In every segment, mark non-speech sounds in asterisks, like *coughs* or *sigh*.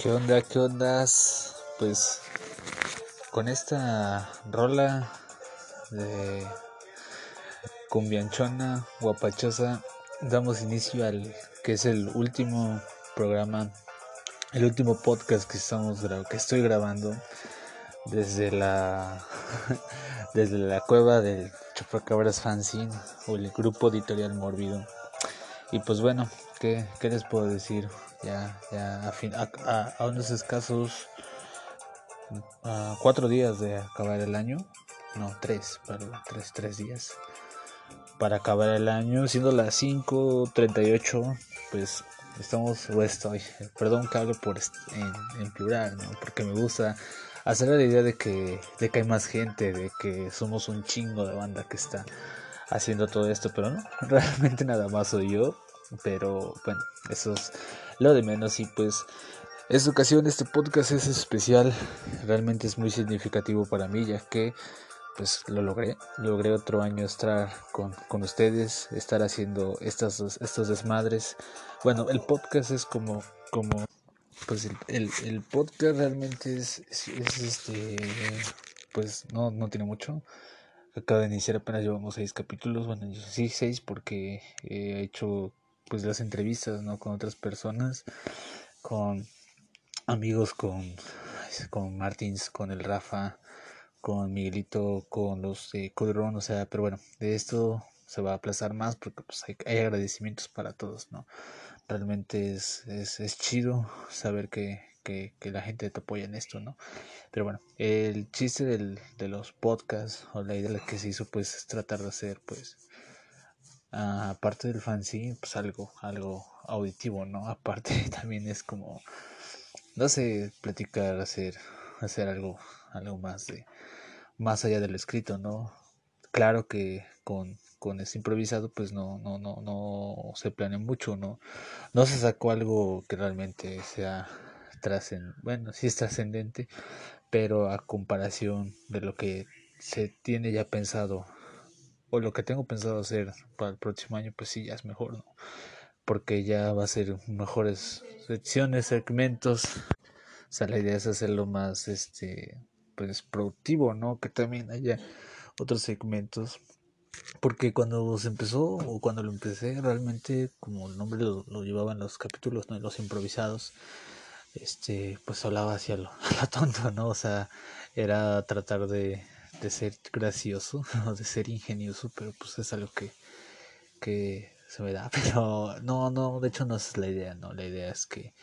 ¿Qué onda? ¿Qué ondas? Pues con esta rola de cumbianchona, guapachosa, damos inicio al que es el último programa, el último podcast que estamos que estoy grabando desde la *laughs* desde la cueva del Chupacabras Fanzine o el grupo editorial Mórbido. Y pues bueno, ¿qué, qué les puedo decir? Ya, ya a, fin, a, a, unos escasos cuatro días de acabar el año, no, tres, perdón, tres, tres días para acabar el año, siendo las 5.38, pues estamos, o estoy, perdón que hable por en, en, plural, ¿no? porque me gusta hacer la idea de que, de que hay más gente, de que somos un chingo de banda que está haciendo todo esto, pero no, *laughs* realmente nada más soy yo, pero bueno, eso es lo de menos y pues esta ocasión este podcast es especial, realmente es muy significativo para mí ya que pues lo logré, logré otro año estar con, con ustedes, estar haciendo estas, estos desmadres. Bueno, el podcast es como, como pues el, el, podcast realmente es, es, este, pues no, no tiene mucho. Acaba de iniciar apenas llevamos seis capítulos, bueno, sí, seis porque he hecho pues las entrevistas, ¿no? Con otras personas, con amigos, con, con Martins, con el Rafa, con Miguelito, con los de Codron, o sea, pero bueno, de esto se va a aplazar más porque pues hay, hay agradecimientos para todos, ¿no? Realmente es, es, es chido saber que, que, que, la gente te apoya en esto, ¿no? Pero bueno, el chiste del, de los podcasts o la idea que se hizo pues es tratar de hacer pues uh, aparte del fanzine, pues algo, algo auditivo, ¿no? Aparte *laughs* también es como, no sé, platicar, hacer, hacer algo, algo más de, más allá del escrito, ¿no? Claro que con, con ese improvisado, pues no, no, no, no se planea mucho, ¿no? No se sacó algo que realmente sea trascendente, bueno, sí es trascendente, pero a comparación de lo que se tiene ya pensado o lo que tengo pensado hacer para el próximo año, pues sí, ya es mejor, ¿no? Porque ya va a ser mejores secciones, segmentos. O sea, la idea es hacerlo más, este, pues productivo, ¿no? Que también haya otros segmentos. Porque cuando se empezó, o cuando lo empecé, realmente, como el nombre lo, lo llevaban los capítulos, ¿no? Los improvisados, este, pues hablaba hacia lo, *laughs* a lo tonto, ¿no? O sea, era tratar de de ser gracioso *laughs* o de ser ingenioso, pero pues es algo que, que se me da. *laughs* Pero no, no, de hecho no es la idea, no, la idea es que,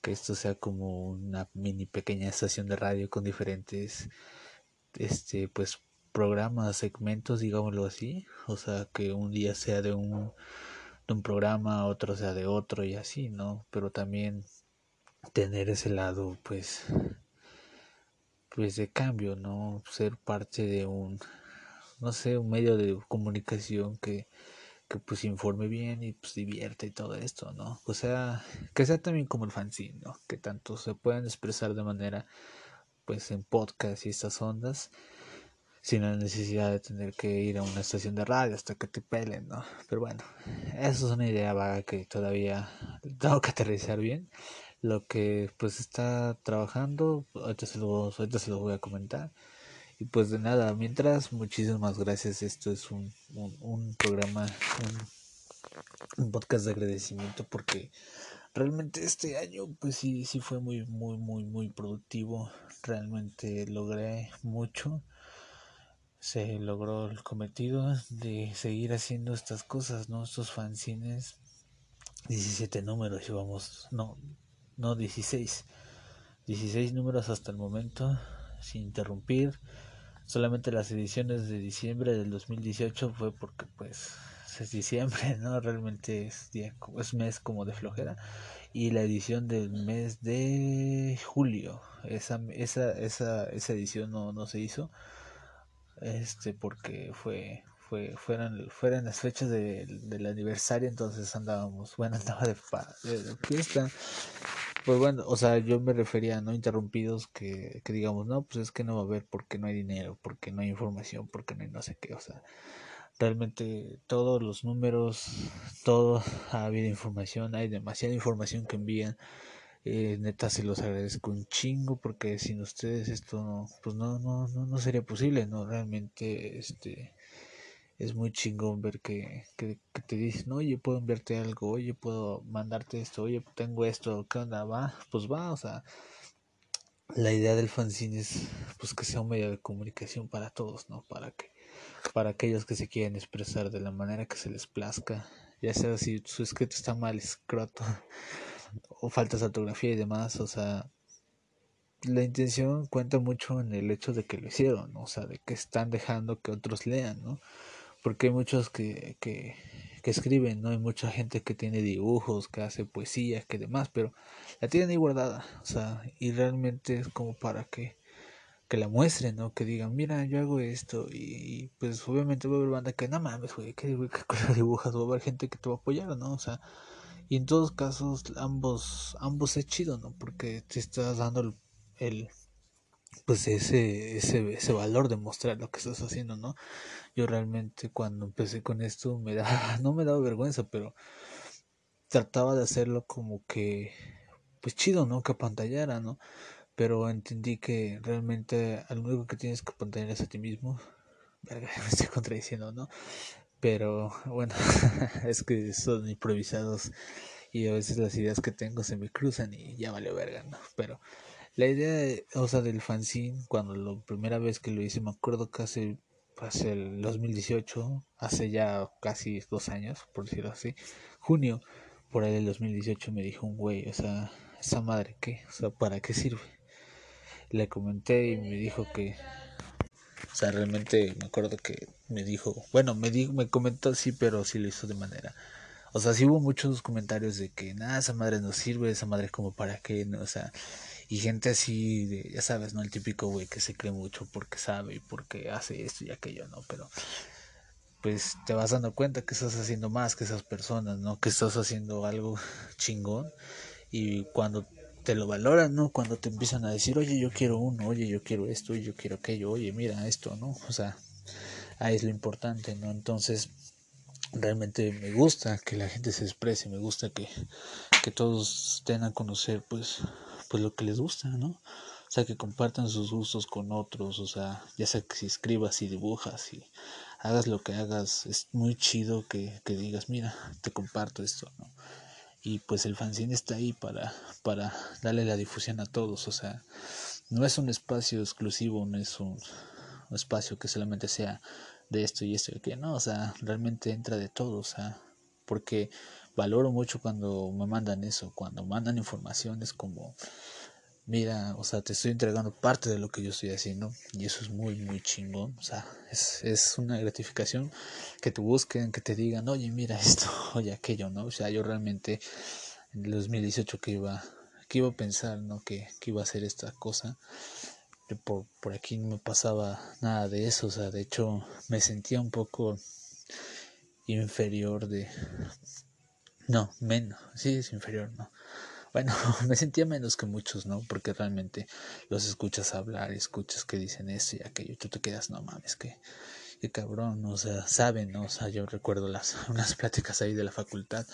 que esto sea como una mini pequeña estación de radio con diferentes, este, pues programas, segmentos, digámoslo así, o sea, que un día sea de un, de un programa, otro sea de otro y así, ¿no? Pero también tener ese lado, pues, pues de cambio, ¿no? Ser parte de un, no sé, un medio de comunicación que, que pues informe bien y pues divierte y todo esto, ¿no? O sea, que sea también como el fanzine, ¿no? Que tanto se puedan expresar de manera, pues en podcast y estas ondas, sin la necesidad de tener que ir a una estación de radio hasta que te pelen, ¿no? Pero bueno, eso es una idea vaga que todavía tengo que aterrizar bien lo que pues está trabajando, ahorita se, lo, ahorita se voy a comentar. Y pues de nada, mientras, muchísimas gracias. Esto es un, un, un programa, un, un, podcast de agradecimiento porque realmente este año pues sí, sí fue muy, muy, muy, muy productivo. Realmente logré mucho. Se logró el cometido de seguir haciendo estas cosas, ¿no? Estos fanzines. 17 números llevamos, no, no 16. 16 números hasta el momento, sin interrumpir. Solamente las ediciones de diciembre del 2018 fue porque pues es diciembre, *laughs* ¿no? Realmente es, día, es mes como de flojera. Y la edición del mes de julio, esa, esa, esa, esa edición no, no se hizo. Este porque fue fue fueran fueran las fechas de, del aniversario entonces andábamos bueno *laughs* andaba de, de fiesta pues bueno, o sea, yo me refería a no interrumpidos que, que digamos, no, pues es que no va a haber porque no hay dinero, porque no hay información, porque no hay no sé qué, o sea, realmente todos los números, todo ha habido información, hay demasiada información que envían Eh, neta se los agradezco un chingo porque sin ustedes esto no, pues no, no, no, no sería posible, ¿no? Realmente, este, es muy chingón ver que, que, te dicen, oye, puedo enviarte algo, oye, puedo mandarte esto, oye, tengo esto, ¿qué onda? Va, pues va, o sea, la idea del fanzine es pues que sea un medio de comunicación para todos, ¿no? Para que, para aquellos que se quieren expresar de la manera que se les plazca, ya sea si su escrito está mal escroto *laughs* o faltas ortografía y demás, o sea, la intención cuenta mucho en el hecho de que lo hicieron, o sea, de que están dejando que otros lean, ¿no? Porque hay muchos que, que, que escriben, ¿no? Hay mucha gente que tiene dibujos, que hace poesía, que demás, pero la tienen ahí guardada, o sea, y realmente es como para que, que la muestren, ¿no? Que digan, mira, yo hago esto, y, pues obviamente va a haber banda que, no mames, güey, ¿qué, *laughs* dibujas? Va a haber gente que te va a apoyar, ¿no? O sea, y en todos casos ambos ambos es chido no porque te estás dando el, pues ese, ese ese valor de mostrar lo que estás haciendo no yo realmente cuando empecé con esto me da *laughs* no me daba vergüenza pero trataba de hacerlo como que pues chido no que apantallara no pero entendí que realmente lo único que tienes que apantallar es a ti mismo. *laughs* Me estoy contradiciendo no pero bueno, *laughs* es que son improvisados y a veces las ideas que tengo se me cruzan y ya vale verga, ¿no? Pero la idea, o sea, del fanzine, cuando la primera vez que lo hice, me acuerdo que hace, el 2018, hace ya casi dos años, por decirlo así, junio, por ahí del 2018 me dijo un güey, o sea, esa madre, ¿qué? O sea, ¿para qué sirve? Le comenté y me dijo que o sea, realmente me acuerdo que me dijo, bueno, me dijo, me comentó así, pero sí lo hizo de manera. O sea, sí hubo muchos comentarios de que nada, esa madre no sirve, esa madre como para qué, ¿no? O sea, y gente así, de, ya sabes, ¿no? El típico güey que se cree mucho porque sabe y porque hace esto y aquello, ¿no? Pero pues te vas dando cuenta que estás haciendo más que esas personas, ¿no? Que estás haciendo algo *laughs* chingón y cuando te lo valoran, ¿no? Cuando te empiezan a decir, oye, yo quiero uno, oye, yo quiero esto, yo quiero aquello, oye, mira esto, ¿no? O sea, ahí es lo importante, ¿no? Entonces, realmente me gusta que la gente se exprese, me gusta que, que todos den a conocer, pues, pues lo que les gusta, ¿no? O sea, que compartan sus gustos con otros, o sea, ya sea que si escribas y dibujas y hagas lo que hagas, es muy chido que, que digas, mira, te comparto esto, ¿no? y pues el fanzine está ahí para, para darle la difusión a todos, o sea, no es un espacio exclusivo, no es un, espacio que solamente sea de esto y esto y que no, o sea, realmente entra de todo, o sea, porque valoro mucho cuando me mandan eso, cuando mandan informaciones como mira, o sea, te estoy entregando parte de lo que yo estoy haciendo y eso es muy, muy chingón, o sea, es, es una gratificación que te busquen, que te digan, oye, mira esto, *laughs* oye, aquello, ¿no? O sea, yo realmente en el 2018 que iba, que iba a pensar, ¿no? Que, que iba a hacer esta cosa, por, por aquí no me pasaba nada de eso, o sea, de hecho me sentía un poco inferior de... No, menos, sí, es inferior, ¿no? bueno, *laughs* me sentía menos que muchos, ¿no? Porque realmente los escuchas hablar, escuchas que dicen esto y aquello, y tú te quedas, no mames, que, qué cabrón, o sea, saben, ¿no? O sea, yo recuerdo las *laughs* unas pláticas ahí de la facultad,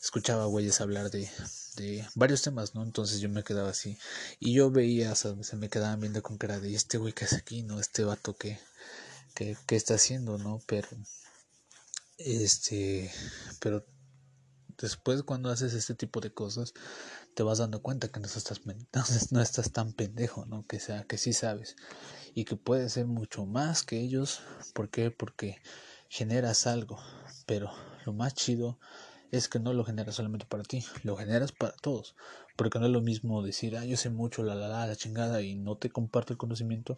escuchaba güeyes hablar de, de varios temas, ¿no? Entonces yo me quedaba así, y yo veía, o sea, se me quedaban viendo con cara de, este güey que hace aquí, ¿no? Este vato que está haciendo, ¿no? Pero, este, pero después cuando haces este tipo de cosas, te vas dando cuenta que no estás, *laughs* no estás tan pendejo, ¿no? Que sea, que sí sabes. Y que puedes ser mucho más que ellos. ¿Por qué? Porque generas algo. Pero lo más chido es que no lo generas solamente para ti, lo generas para todos. Porque no es lo mismo decir, ah, yo sé mucho, la la la, la chingada, y no te comparto el conocimiento.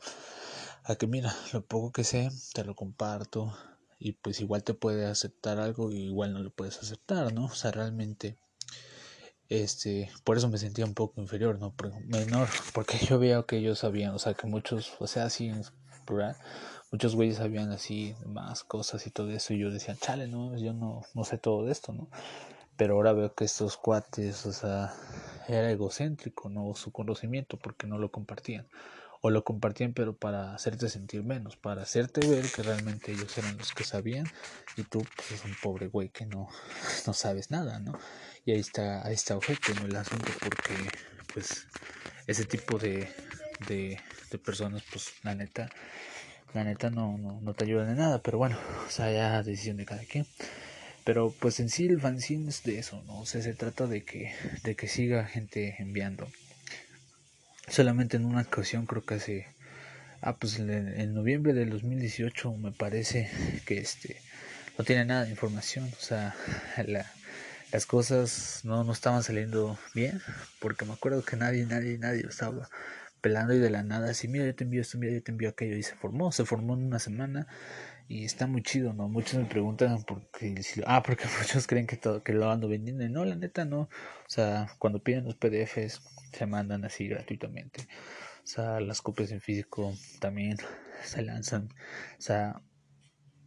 A que mira, lo poco que sé, te lo comparto. Y pues igual te puede aceptar algo y igual no lo puedes aceptar, ¿no? O sea, realmente este por eso me sentía un poco inferior no menor porque yo veía que ellos sabían o sea que muchos o sea así muchos güeyes sabían así más cosas y todo eso y yo decía chale no yo no no sé todo de esto no pero ahora veo que estos cuates o sea era egocéntrico no su conocimiento porque no lo compartían o lo compartían pero para hacerte sentir menos, para hacerte ver que realmente ellos eran los que sabían y tú pues es un pobre güey que no, no sabes nada, ¿no? Y ahí está, ahí está objeto en el asunto porque pues ese tipo de, de, de personas pues la neta la neta no, no, no te ayudan de nada, pero bueno, o sea, ya decisión de cada quien. Pero pues en sí el fanzine es de eso, ¿no? O sea, se trata de que, de que siga gente enviando. Solamente en una ocasión creo que hace... Ah, pues en, noviembre del 2018 me parece que este no tiene nada de información. O sea, la, las cosas no, no estaban saliendo bien. Porque me acuerdo que nadie, nadie, nadie estaba pelando y de la nada así, mira, yo te envío esto, mira, yo te envío aquello. Y se formó, se formó en una semana y está muy chido, ¿no? Muchos me preguntan porque ah, porque *laughs* muchos creen que todo que lo ando vendiendo no, la neta no. O sea, cuando piden los PDFs se mandan así gratuitamente. O sea, las copias en físico también se lanzan. O sea,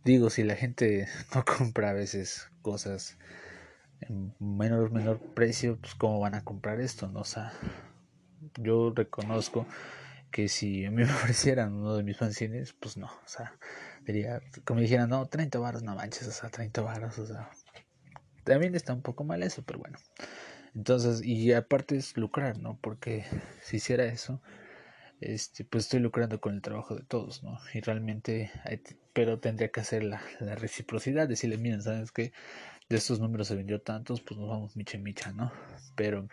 digo, si la gente *laughs* no compra a veces cosas en menor menor precio, pues cómo van a comprar esto, ¿no? O sea, yo reconozco que si a mí *laughs* me ofrecieran uno de mis fanzines, pues no, o sea, diría, como dijeran, no, 30 baros, no manches, o sea, 30 baros, o sea, también está un poco mal eso, pero bueno. Entonces, y aparte es lucrar, ¿no? Porque si hiciera eso, este, pues estoy lucrando con el trabajo de todos, ¿no? Y realmente, pero tendría que hacer la, la reciprocidad, decirle, miren, ¿sabes qué? De estos números se vendió tantos, pues nos vamos micha micha, ¿no? Pero,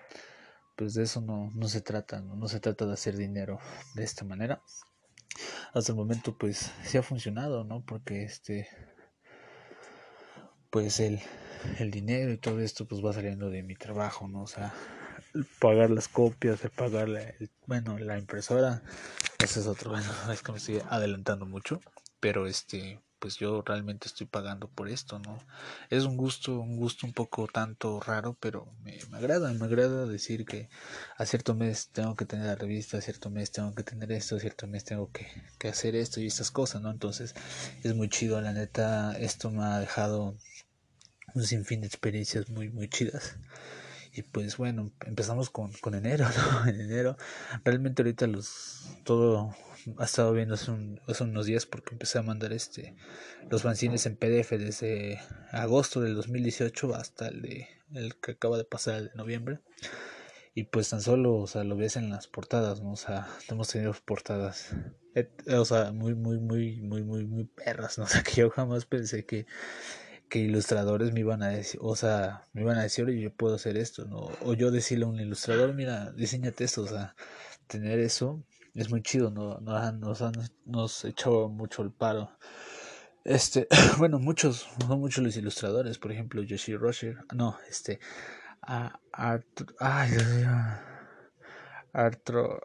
pues de eso no, no se trata, ¿no? No se trata de hacer dinero de esta manera hasta el momento pues sí ha funcionado, ¿no? Porque este pues el, el dinero y todo esto pues va saliendo de mi trabajo, ¿no? O sea, pagar las copias, el pagar la, bueno, la impresora, ese es otro, *laughs* bueno, es que me estoy adelantando mucho, pero este pues yo realmente estoy pagando por esto, ¿no? Es un gusto, un gusto un poco tanto raro, pero me, me, agrada, me agrada decir que a cierto mes tengo que tener la revista, a cierto mes tengo que tener esto, a cierto mes tengo que, que hacer esto y estas cosas, ¿no? Entonces es muy chido, la neta, esto me ha dejado un sinfín de experiencias muy, muy chidas. Y pues bueno, empezamos con, con enero, *laughs* ¿no? En enero, realmente ahorita los, todo ha estado viendo hace, unos días porque empecé a mandar este los fanzines en PDF desde agosto del 2018 hasta el de el que acaba de pasar el de noviembre y pues tan solo o sea lo ves en las portadas no o sea hemos tenido portadas o sea muy muy muy muy muy muy perras no *laughs* o sea que yo jamás pensé que que ilustradores me iban a decir, o sea, me iban a decir, oye, yo puedo hacer esto, ¿no? O yo decirle a un ilustrador, mira, diseñate esto, o sea, tener eso es muy chido, no, no nos, han, nos echó mucho el paro. Este, *clears throat* bueno, muchos, son muchos los ilustradores, por ejemplo, Yoshi Roger, no, este, a, ay, Artro,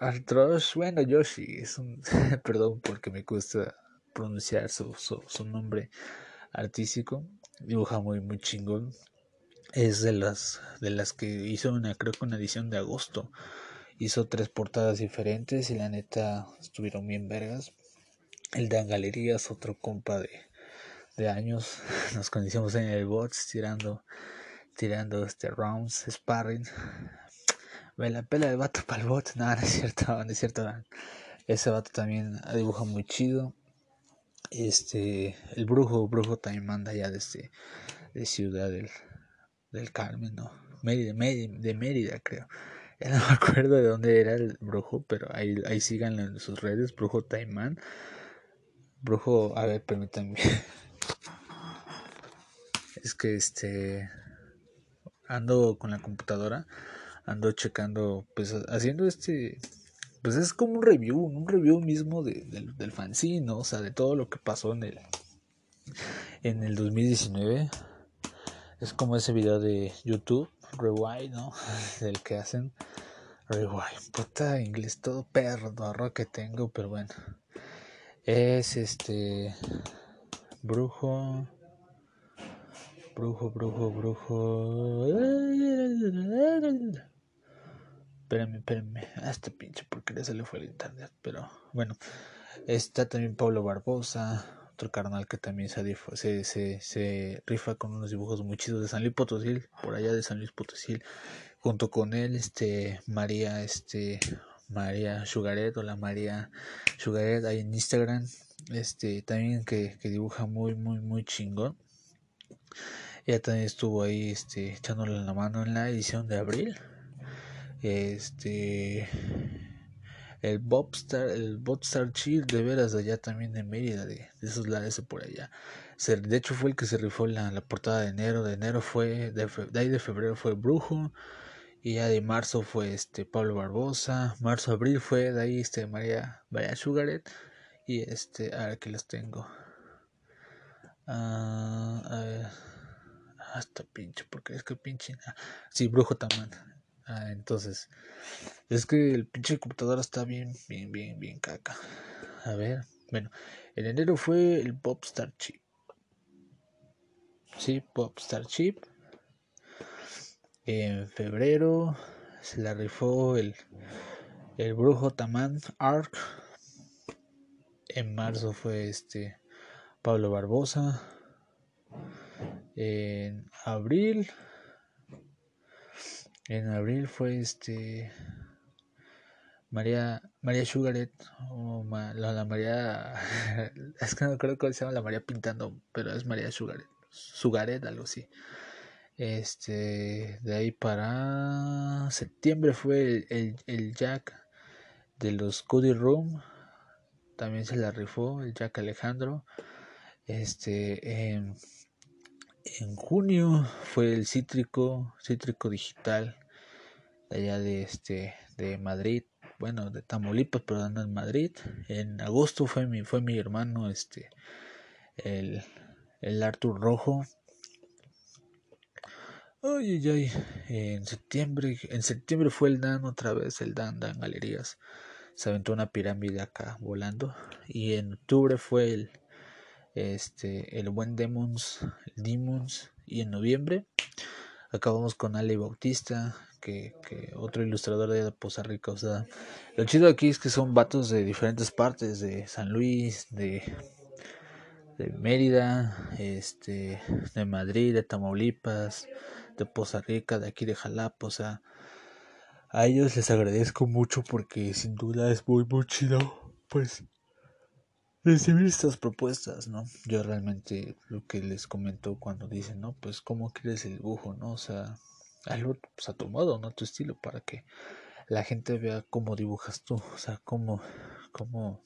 Artros, bueno, Yoshi, es un, *laughs* perdón porque me cuesta pronunciar su, su, su nombre artístico, dibuja muy, muy chingón, es de las, de las que hizo una, creo que una edición de agosto, hizo tres portadas diferentes y la neta estuvieron bien vergas. El de Galerías, otro compa de, de años, *laughs* nos conocimos en el bots tirando, tirando este rounds, sparring. Ve la pela de vato para el bot, no, no es cierto, no es cierto. Ese vato también dibuja muy chido. Este, el brujo, brujo también manda ya desde de Ciudad del, del Carmen, ¿no? Mérida, de Mérida, creo. *laughs* No me acuerdo de dónde era el brujo, pero ahí, ahí síganlo en sus redes, brujo Taimán. Brujo, a ver, permítanme. *laughs* es que este ando con la computadora, ando checando, pues haciendo este, pues es como un review, un review mismo de, del, fanzine, ¿no? o sea, de todo lo que pasó en el, en el 2019. Es como ese video de YouTube Rewind, ¿no? *laughs* Del que hacen Rewind. Puta inglés todo perro que tengo, pero bueno. Es este. Brujo. Brujo, brujo, brujo. Espérenme, espérenme. A este pinche porque se le fue el internet. Pero bueno. Está también Pablo Barbosa otro carnal que también se, se, se, rifa con unos dibujos muy chidos de San Luis Potosí, por allá de San Luis Potosí, junto con él, este, María, este, María Sugaret o la María Sugaret ahí en Instagram. Este, también que, que dibuja muy, muy, muy chingón. Ella también estuvo ahí este, echándole la mano en la edición de abril. Este el Bobstar, el Chill de veras de allá también de Mérida, de, de esos lados por allá. de hecho fue el que se rifó la, la portada de enero, de enero fue, de, de, ahí de febrero fue Brujo, y ya de marzo fue este Pablo Barbosa, marzo, abril fue de ahí este María, María Sugaret, y este, a ver que los tengo. Ah, a ver. Hasta pinche, porque es que pinche. Ah, sí, Brujo también. Ah, entonces, es que el pinche computadora está bien, bien, bien, bien caca. A ver, bueno, en enero fue el Popstar Chip. Sí, Popstar Chip. En febrero se la rifó el, el Brujo Taman Arc. En marzo fue este Pablo Barbosa. En abril en abril fue este María María Sugaret o la, María *laughs* es que no creo que se llama la María pintando pero es María Sugaret Sugaret algo así. Este de ahí para septiembre fue el, el, Jack de los Cody Room también se la rifó el Jack Alejandro. Este en en junio fue el cítrico, cítrico digital allá de este de Madrid, bueno, de Tamaulipas, pero en Madrid. En agosto fue mi fue mi hermano este el el Artur Rojo. Ay, ay, ay. En septiembre, en septiembre fue el Dan otra vez, el Dan Dan Galerías. Se aventó una pirámide acá volando. Y en octubre fue el, este, el buen Demons, Demons, y en noviembre acabamos con Ale Bautista, que, otro ilustrador de Poza Rica. O sea, lo chido aquí es que son vatos de diferentes partes, de San Luis, de, de Mérida, este, de Madrid, de Tamaulipas, de Poza Rica, de aquí de Jalapa, o sea, a ellos les agradezco mucho porque sin duda es muy, muy chido, pues recibir estas propuestas, ¿no? Yo realmente lo que les comento cuando dicen, ¿no? Pues cómo quieres el dibujo, ¿no? O sea, algo pues, a tu modo, ¿no? Tu estilo para que la gente vea cómo dibujas tú, o sea, cómo, cómo,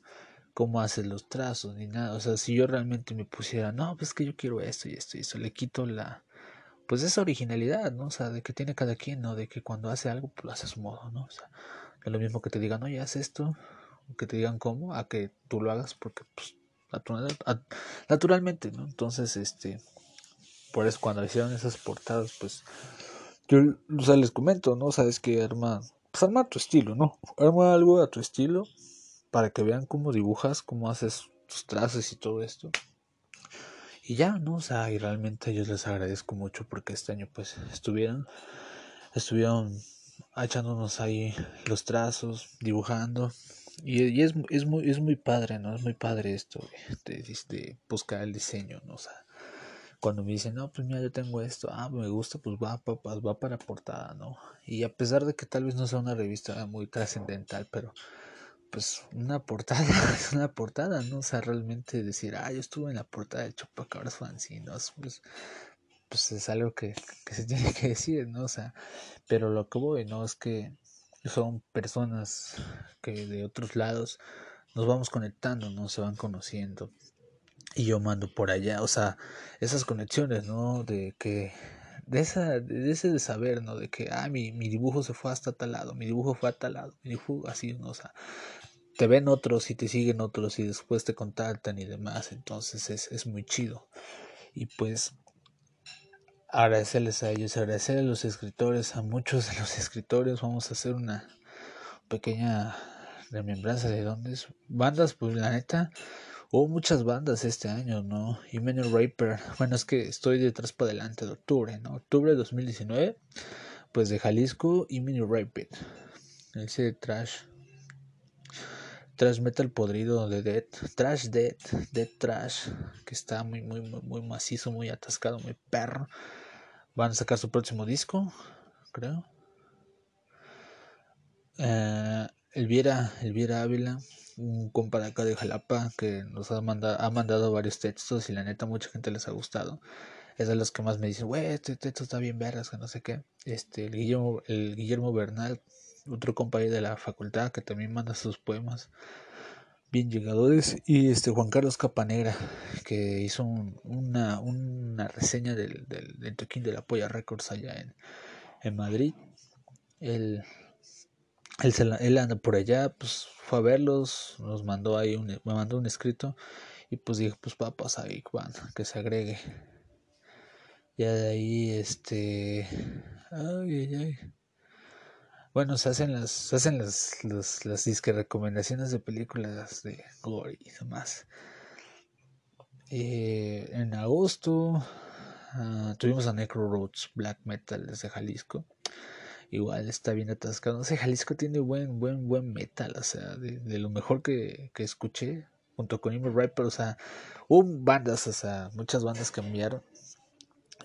cómo haces los trazos, ni nada. O sea, si yo realmente me pusiera, no, pues que yo quiero esto y esto y eso, le quito la, pues esa originalidad, ¿no? O sea, de que tiene cada quien, ¿no? De que cuando hace algo, pues lo hace a su modo, ¿no? O sea, es lo mismo que te digan, oye, haz esto, que te digan cómo, a que tú lo hagas porque pues, naturalmente, ¿no? Entonces, este, por eso cuando hicieron esas portadas, pues, yo, o sea, les comento, ¿no? Sabes que arma, pues arma tu estilo, ¿no? Arma algo a tu estilo para que vean cómo dibujas, cómo haces tus trazos y todo esto. Y ya, ¿no? O sea, y realmente yo les agradezco mucho porque este año pues estuvieron, estuvieron echándonos ahí los trazos, dibujando, y, es, es, muy, es muy padre, ¿no? Es muy padre esto de, de, buscar el diseño, ¿no? O sea, cuando me dicen, no, pues mira, yo tengo esto, ah, me gusta, pues va, va, va para portada, ¿no? Y a pesar de que tal vez no sea una revista muy trascendental, pero pues una portada *laughs* es una portada, ¿no? O sea, realmente decir, ah, yo estuve en la portada de Chupacabras ¿no? pues, pues es algo que, que se *laughs* tiene que decir, ¿no? O sea, pero lo que voy, ¿no? Es que son personas que de otros lados nos vamos conectando, ¿no? Se van conociendo. Y yo mando por allá, o sea, esas conexiones, ¿no? De que, de, esa, de ese de saber, ¿no? De que, ah, mi, mi dibujo se fue hasta tal lado, mi dibujo fue a tal lado, mi dibujo así, ¿no? O sea, te ven otros y te siguen otros y después te contactan y demás, entonces es, es muy chido. Y pues agradecerles a ellos, agradecer a los escritores, a muchos de los escritores. Vamos a hacer una pequeña remembranza de dónde es. Bandas, pues la neta, hubo muchas bandas este año, ¿no? Emmanuel Raper, bueno, es que estoy detrás para adelante de octubre, ¿no? Octubre de 2019, pues de Jalisco, Emmanuel Raper, ese trash. Trash metal podrido de Dead, Trash Dead, Dead Trash, que está muy, muy, muy, muy macizo, muy atascado, muy perro. Van a sacar su próximo disco, creo. Eh, Elviera, Elviera Ávila, un compa de acá de Jalapa que nos ha mandado, ha mandado varios textos y la neta mucha gente les ha gustado. Es de los que más me dicen, güey, este texto está bien vergas, que no sé qué. Este, Guillermo, el Guillermo Bernal, otro compañero de la facultad que también manda sus poemas bien llegadores. Y este Juan Carlos Capanegra, que hizo una, una reseña del, del, toquín de la Polla Records allá en, en Madrid. Él, él, él anda por allá, pues fue a verlos, nos mandó ahí un, me mandó un escrito y pues dijo, pues papas ahí, Juan, que se agregue. Ya de ahí, este... Ay, ay, ay. Bueno, se hacen las, se hacen las, las, las disque recomendaciones de películas de gore y demás. Eh, en agosto uh, tuvimos a Necro Roads Black Metal desde Jalisco. Igual está bien atascado. No sé, Jalisco tiene buen, buen, buen metal. O sea, de, lo mejor que, que escuché junto con Immer Rapper. O sea, hubo bandas, o sea, muchas bandas cambiaron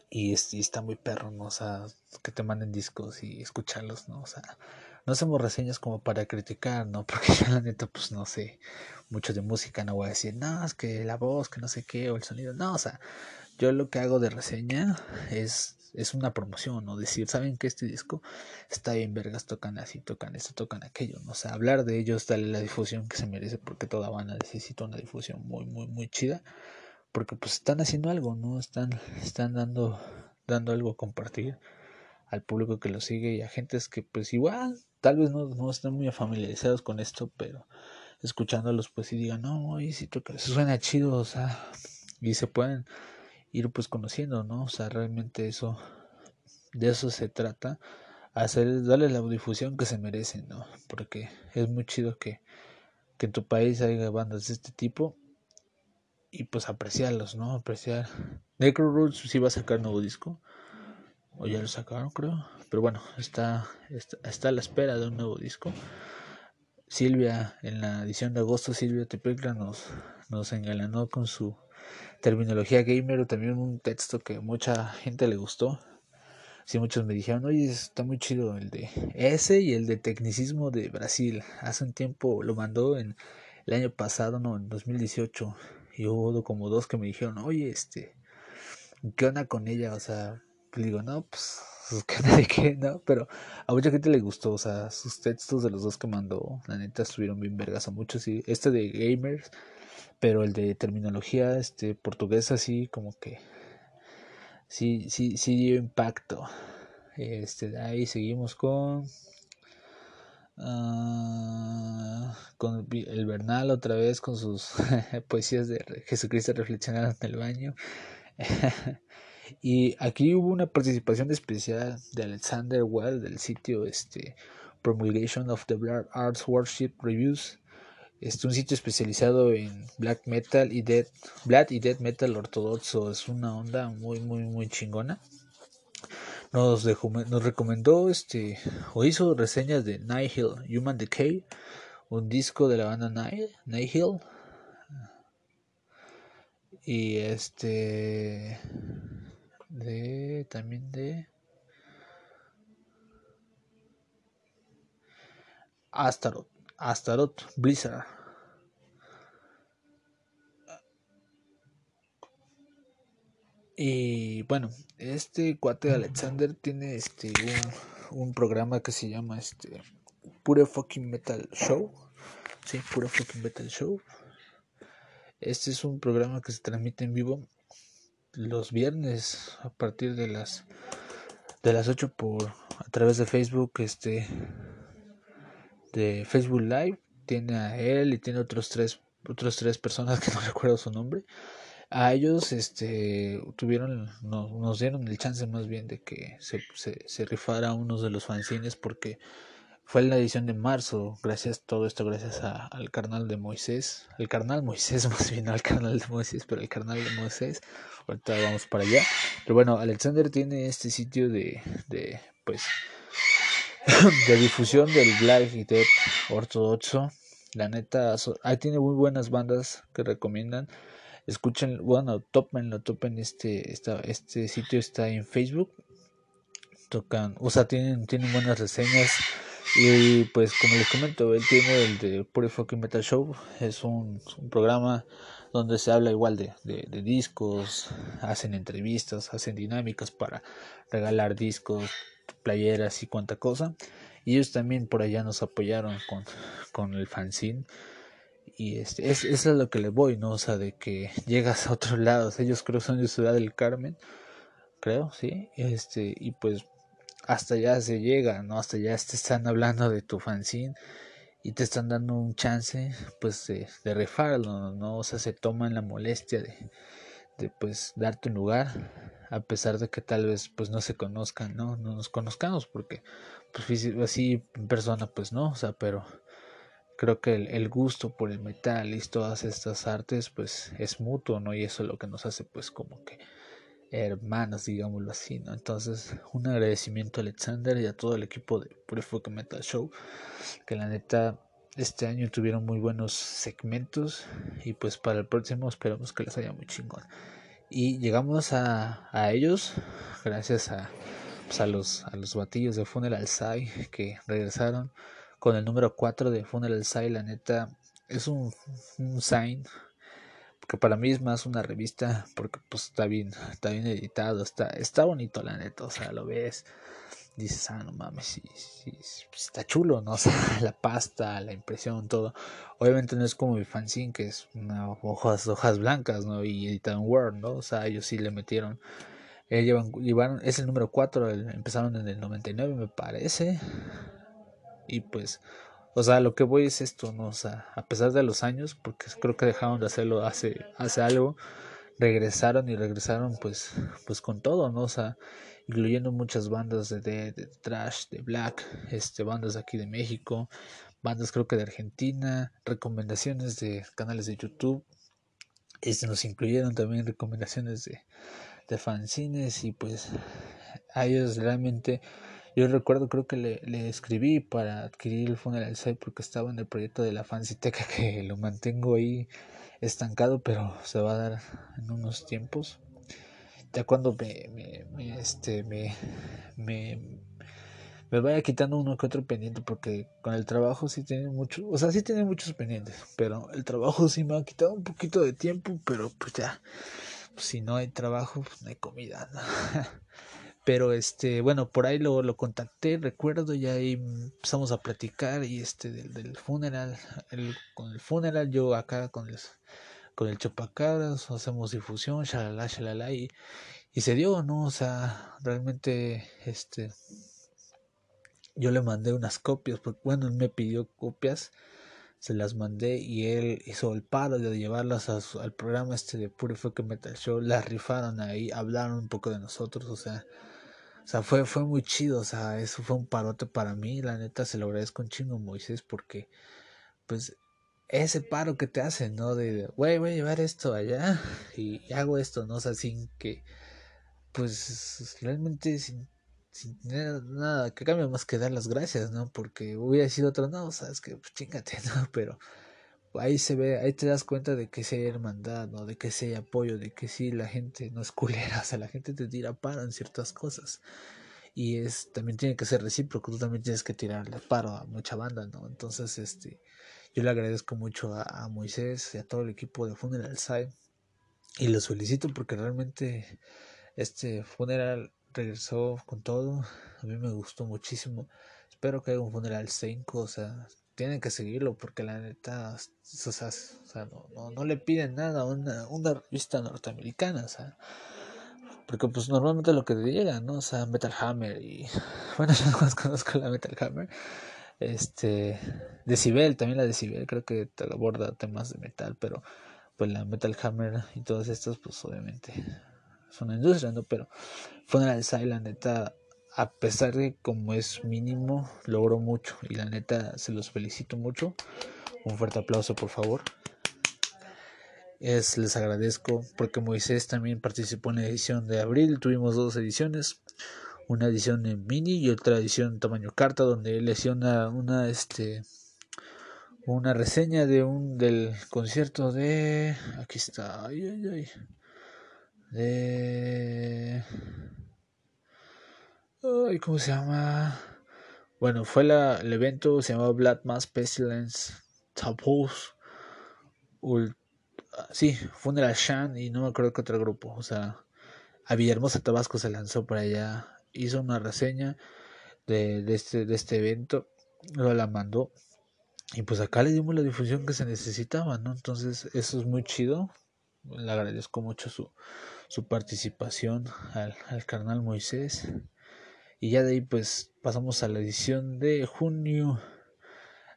y, está muy perro, ¿no? O sea, que te manden discos y escucharlos, ¿no? O sea, no hacemos reseñas como para criticar, ¿no? *laughs* Porque yo la neta, pues no sé mucho de música, no voy a decir, no, es que la voz, que no sé qué, o el sonido, no, o sea, yo lo que hago de reseña es, es una promoción, ¿no? Decir, ¿saben que este disco está bien, vergas, tocan así, tocan esto, tocan aquello, ¿no? O sea, hablar de ellos, darle la difusión que se merece, porque toda banda necesita una difusión muy, muy, muy chida porque pues están haciendo algo, ¿no? Están, están dando, dando algo a compartir al público que lo sigue y a gentes que pues igual tal vez no, no estén muy familiarizados con esto, pero escuchándolos pues y digan, no, y si toca, suena chido, o sea, y se pueden ir pues conociendo, ¿no? O sea, realmente eso, de eso se trata, hacer, darle la difusión que se merecen, ¿no? Porque es muy chido que, que en tu país haya bandas de este tipo y pues apreciarlos, ¿no? Apreciar. Necro Roots sí va a sacar nuevo disco. O ya lo sacaron, creo. Pero bueno, está, está, a la espera de un nuevo disco. Silvia, en la edición de agosto, Silvia Tepecla nos, nos engalanó con su terminología gamer. También un texto que mucha gente le gustó. Sí, muchos me dijeron, oye, está muy chido el de ese y el de tecnicismo de Brasil. Hace un tiempo lo mandó en el año pasado, no, en 2018 y hubo como dos que me dijeron, oye, este, ¿qué onda con ella? O sea, le digo, no, pues, ¿qué onda de qué? No, pero a mucha gente le gustó, o sea, sus textos de los dos que mandó, la neta, estuvieron bien vergas a muchos, sí, este de gamers, pero el de terminología, este, portuguesa, así como que, sí, sí, sí dio impacto. Este, ahí seguimos con Uh, con el Bernal otra vez con sus *laughs* poesías de Jesucristo reflexionando en el baño. *laughs* y aquí hubo una participación especial de Alexander Well del sitio este, Promulgation of the Black Arts Worship Reviews. Este, un sitio especializado en black metal y death, black y death metal ortodoxo. Es una onda muy, muy, muy chingona nos, nos recomendó este o hizo reseñas de Nihil Human Decay, un disco de la banda Nihil y este de también de Astaroth, Astaroth Blizzard Y bueno, este cuate de Alexander tiene este un, un, programa que se llama este Pure Fucking Metal Show. Sí, Pure Fucking Metal Show. Este es un programa que se transmite en vivo los viernes a partir de las de las 8 por a través de Facebook, este de Facebook Live. Tiene a él y tiene otros tres otras tres personas *laughs* que no recuerdo su nombre a ellos este tuvieron nos dieron el chance más bien de que se, se, se rifara uno de los fanzines porque fue en la edición de marzo. Gracias todo esto gracias a, al carnal de Moisés el carnal Moisés *laughs* más bien no al carnal de Moisés pero el carnal de Moisés. Ahorita vamos para allá. Pero bueno Alexander tiene este sitio de, de pues *coughs* de difusión del Black y Dead ortodoxo la neta ahí tiene muy buenas bandas que recomiendan escuchen, bueno, topenlo, topen este, esta, este sitio está en Facebook, tocan, o sea, tienen, tienen buenas reseñas, Y pues como les comento, él tiene el de Pure Fucking Metal Show, es un, programa donde se habla igual de, de, discos, hacen entrevistas, hacen dinámicas para regalar discos, playeras y cuanta cosa. Y ellos también por allá nos apoyaron con, con el fanzine. Y este, es, es a lo que le voy, ¿no? O sea, de que llegas a otros lados. Ellos creo son de Ciudad del Carmen, creo, sí. Este, y pues hasta allá se llega, ¿no? Hasta allá te están hablando de tu fanzine y te están dando un chance, pues, de, de ¿no? O sea, se toman la molestia de, de, pues, darte un lugar, a pesar de que tal vez, pues, no se conozcan, ¿no? No nos conozcamos, porque, pues, así en persona, pues, no, o sea, pero creo que el, el, gusto por el metal y todas estas artes, pues, es mutuo, ¿no? Y eso es lo que nos hace, pues, como que hermanos, digámoslo así, ¿no? Entonces, un agradecimiento a Alexander y a todo el equipo de Pure Metal Show, que la neta este año tuvieron muy buenos segmentos y pues para el próximo esperamos que les haya muy chingón. Y llegamos a, a ellos gracias a, pues a, los, a los batillos de Funeral Sai que regresaron con el número 4 de Funeral Sai, la neta es un, un sign que para mí es más una revista porque pues está bien, está bien editado, está, está bonito la neta, o sea, lo ves, dices, ah, no mames, sí, sí, está chulo, ¿no? *laughs* O sea, la pasta, la impresión, todo. Obviamente no es como mi fanzine, que es una hojas, hojas blancas, ¿no? Y editado en Word, ¿no? O sea, ellos sí le metieron, eh, llevan, llevaron, es el número 4, empezaron en el 99, me parece. Y pues o sea, lo que voy es esto, ¿no? O sea, a pesar de los años, porque creo que dejaron de hacerlo hace, hace algo, regresaron y regresaron pues, pues con todo, ¿no? O sea, incluyendo muchas bandas de, de, de trash, de black, este, bandas aquí de México, bandas creo que de Argentina, recomendaciones de canales de YouTube, este, nos incluyeron también recomendaciones de, de fanzines y pues a ellos realmente yo recuerdo, creo que le, le escribí para adquirir el Funeral Site porque estaba en el proyecto de la Fanciteca *laughs* que lo mantengo ahí estancado, pero se va a dar en unos tiempos. Ya cuando me, me, este, me, me, me vaya quitando uno que otro pendiente porque con el trabajo sí tiene mucho, o sea, sí tiene muchos pendientes, pero el trabajo sí me ha quitado un poquito de tiempo, pero pues ya, si no hay trabajo, pues no hay comida. *laughs* pero este bueno por ahí lo, lo contacté recuerdo y ahí empezamos a platicar y este del, del funeral el, con el funeral yo acá con el con el chupacabras hacemos difusión shalala shalala y, y se dio no o sea realmente este yo le mandé unas copias porque bueno él me pidió copias se las mandé y él hizo el paro de llevarlas al programa este de Pure Fuck Metal Show las rifaron ahí hablaron un poco de nosotros o sea o sea, fue, fue muy chido, o sea, eso fue un parote para mí, la neta se lo agradezco un chingo Moisés porque, pues, ese paro que te hacen, ¿no? De, güey, voy a llevar esto allá y hago esto, ¿no? O sea, sin que, pues, realmente sin, nada que cambie más que dar las gracias, ¿no? Porque hubiera sido otro, no, sabes que, pues, chingate, *laughs* ¿no? Pero ahí se ve, ahí te das cuenta de que sí hay hermandad, ¿no? De que sí hay apoyo, de que sí la gente no es culera, *laughs* o sea, la gente te tira paro en ciertas cosas. Y es, también tiene que ser recíproco, tú también tienes que tirarle paro a mucha banda, ¿no? Entonces, este, yo le agradezco mucho a, Moisés y a todo el equipo de Funeral Side y los felicito porque realmente este funeral regresó con todo, a mí me gustó muchísimo. Espero que haya un funeral 5, o sea, tienen que seguirlo porque la neta, o sea, no, no, no, le piden nada a una, una revista norteamericana, o sea, porque pues normalmente lo que te llega, ¿no? O sea, Metal Hammer y, *laughs* bueno, yo no más conozco la Metal Hammer, este, Decibel, también la Decibel, creo que te aborda temas de metal, pero pues la Metal Hammer y todas estas, pues obviamente son industria, ¿no? Pero Funeral Silent, la neta, a pesar de como es mínimo, logró mucho y la neta se los felicito mucho. Un fuerte aplauso, por favor. Es, les agradezco porque Moisés también participó en la edición de abril. Tuvimos dos ediciones, una edición en mini y otra edición en tamaño carta, donde él hacía una, una, este, una reseña de un del concierto de, aquí está, ay, ay, ay, de Ay, ¿cómo se llama? bueno, fue el evento, se llamaba Blood Mass Pestilence Tabos. Sí, Funeral Shan y no me acuerdo qué otro grupo. O sea, a Villahermosa Tabasco se lanzó por allá, hizo una reseña de, de, este, de este evento, lo la mandó. Y pues acá le dimos la difusión que se necesitaba, ¿no? Entonces, eso es muy chido. Le agradezco mucho su, su participación al, al carnal Moisés. Y ya de ahí pues pasamos a la edición de junio.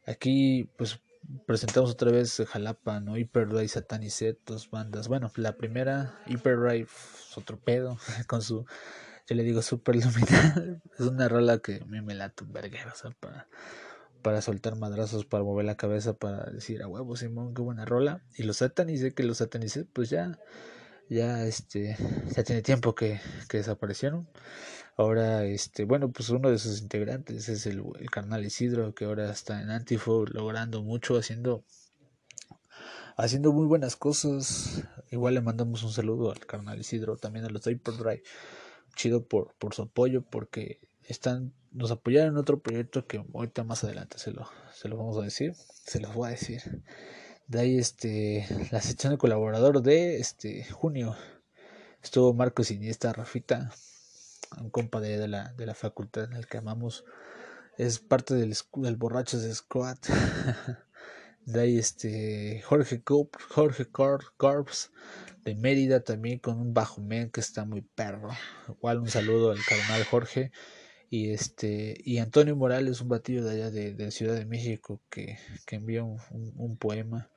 Aquí pues presentamos otra vez Jalapa, ¿no? Hyperdrive, Satanicet, dos bandas. Bueno, la primera, Hyperdrive, otro pedo, *laughs* con su, yo le digo Super Luminal. *laughs* es una rola que me, me un verguero, o sea, para, para soltar madrazos, para mover la cabeza, para decir a huevo, Simón, qué buena rola. Y los Satanicet, que los Satanicet, pues ya, ya, este, ya tiene tiempo que, que desaparecieron. Ahora, este, bueno, pues uno de sus integrantes es el, el carnal Isidro, que ahora está en Antifo logrando mucho, haciendo, haciendo muy buenas cosas. Igual le mandamos un saludo al carnal Isidro, también a los Hyperdrive. Chido por, por su apoyo, porque están, nos apoyaron en otro proyecto que ahorita más adelante se lo, se lo vamos a decir, se los voy a decir. De ahí este, la sección de colaborador de este junio estuvo Marcos Iniesta, Rafita, un compa de, la, de la facultad en el que amamos. Es parte del, del Borrachos de Squad. *laughs* de ahí este Jorge Corp, Jorge Corps de Mérida también con un bajo men que está muy perro. Igual un saludo al carnal Jorge. Y este y Antonio Morales, un batido de allá de, Ciudad de México que, que envió un, un, poema.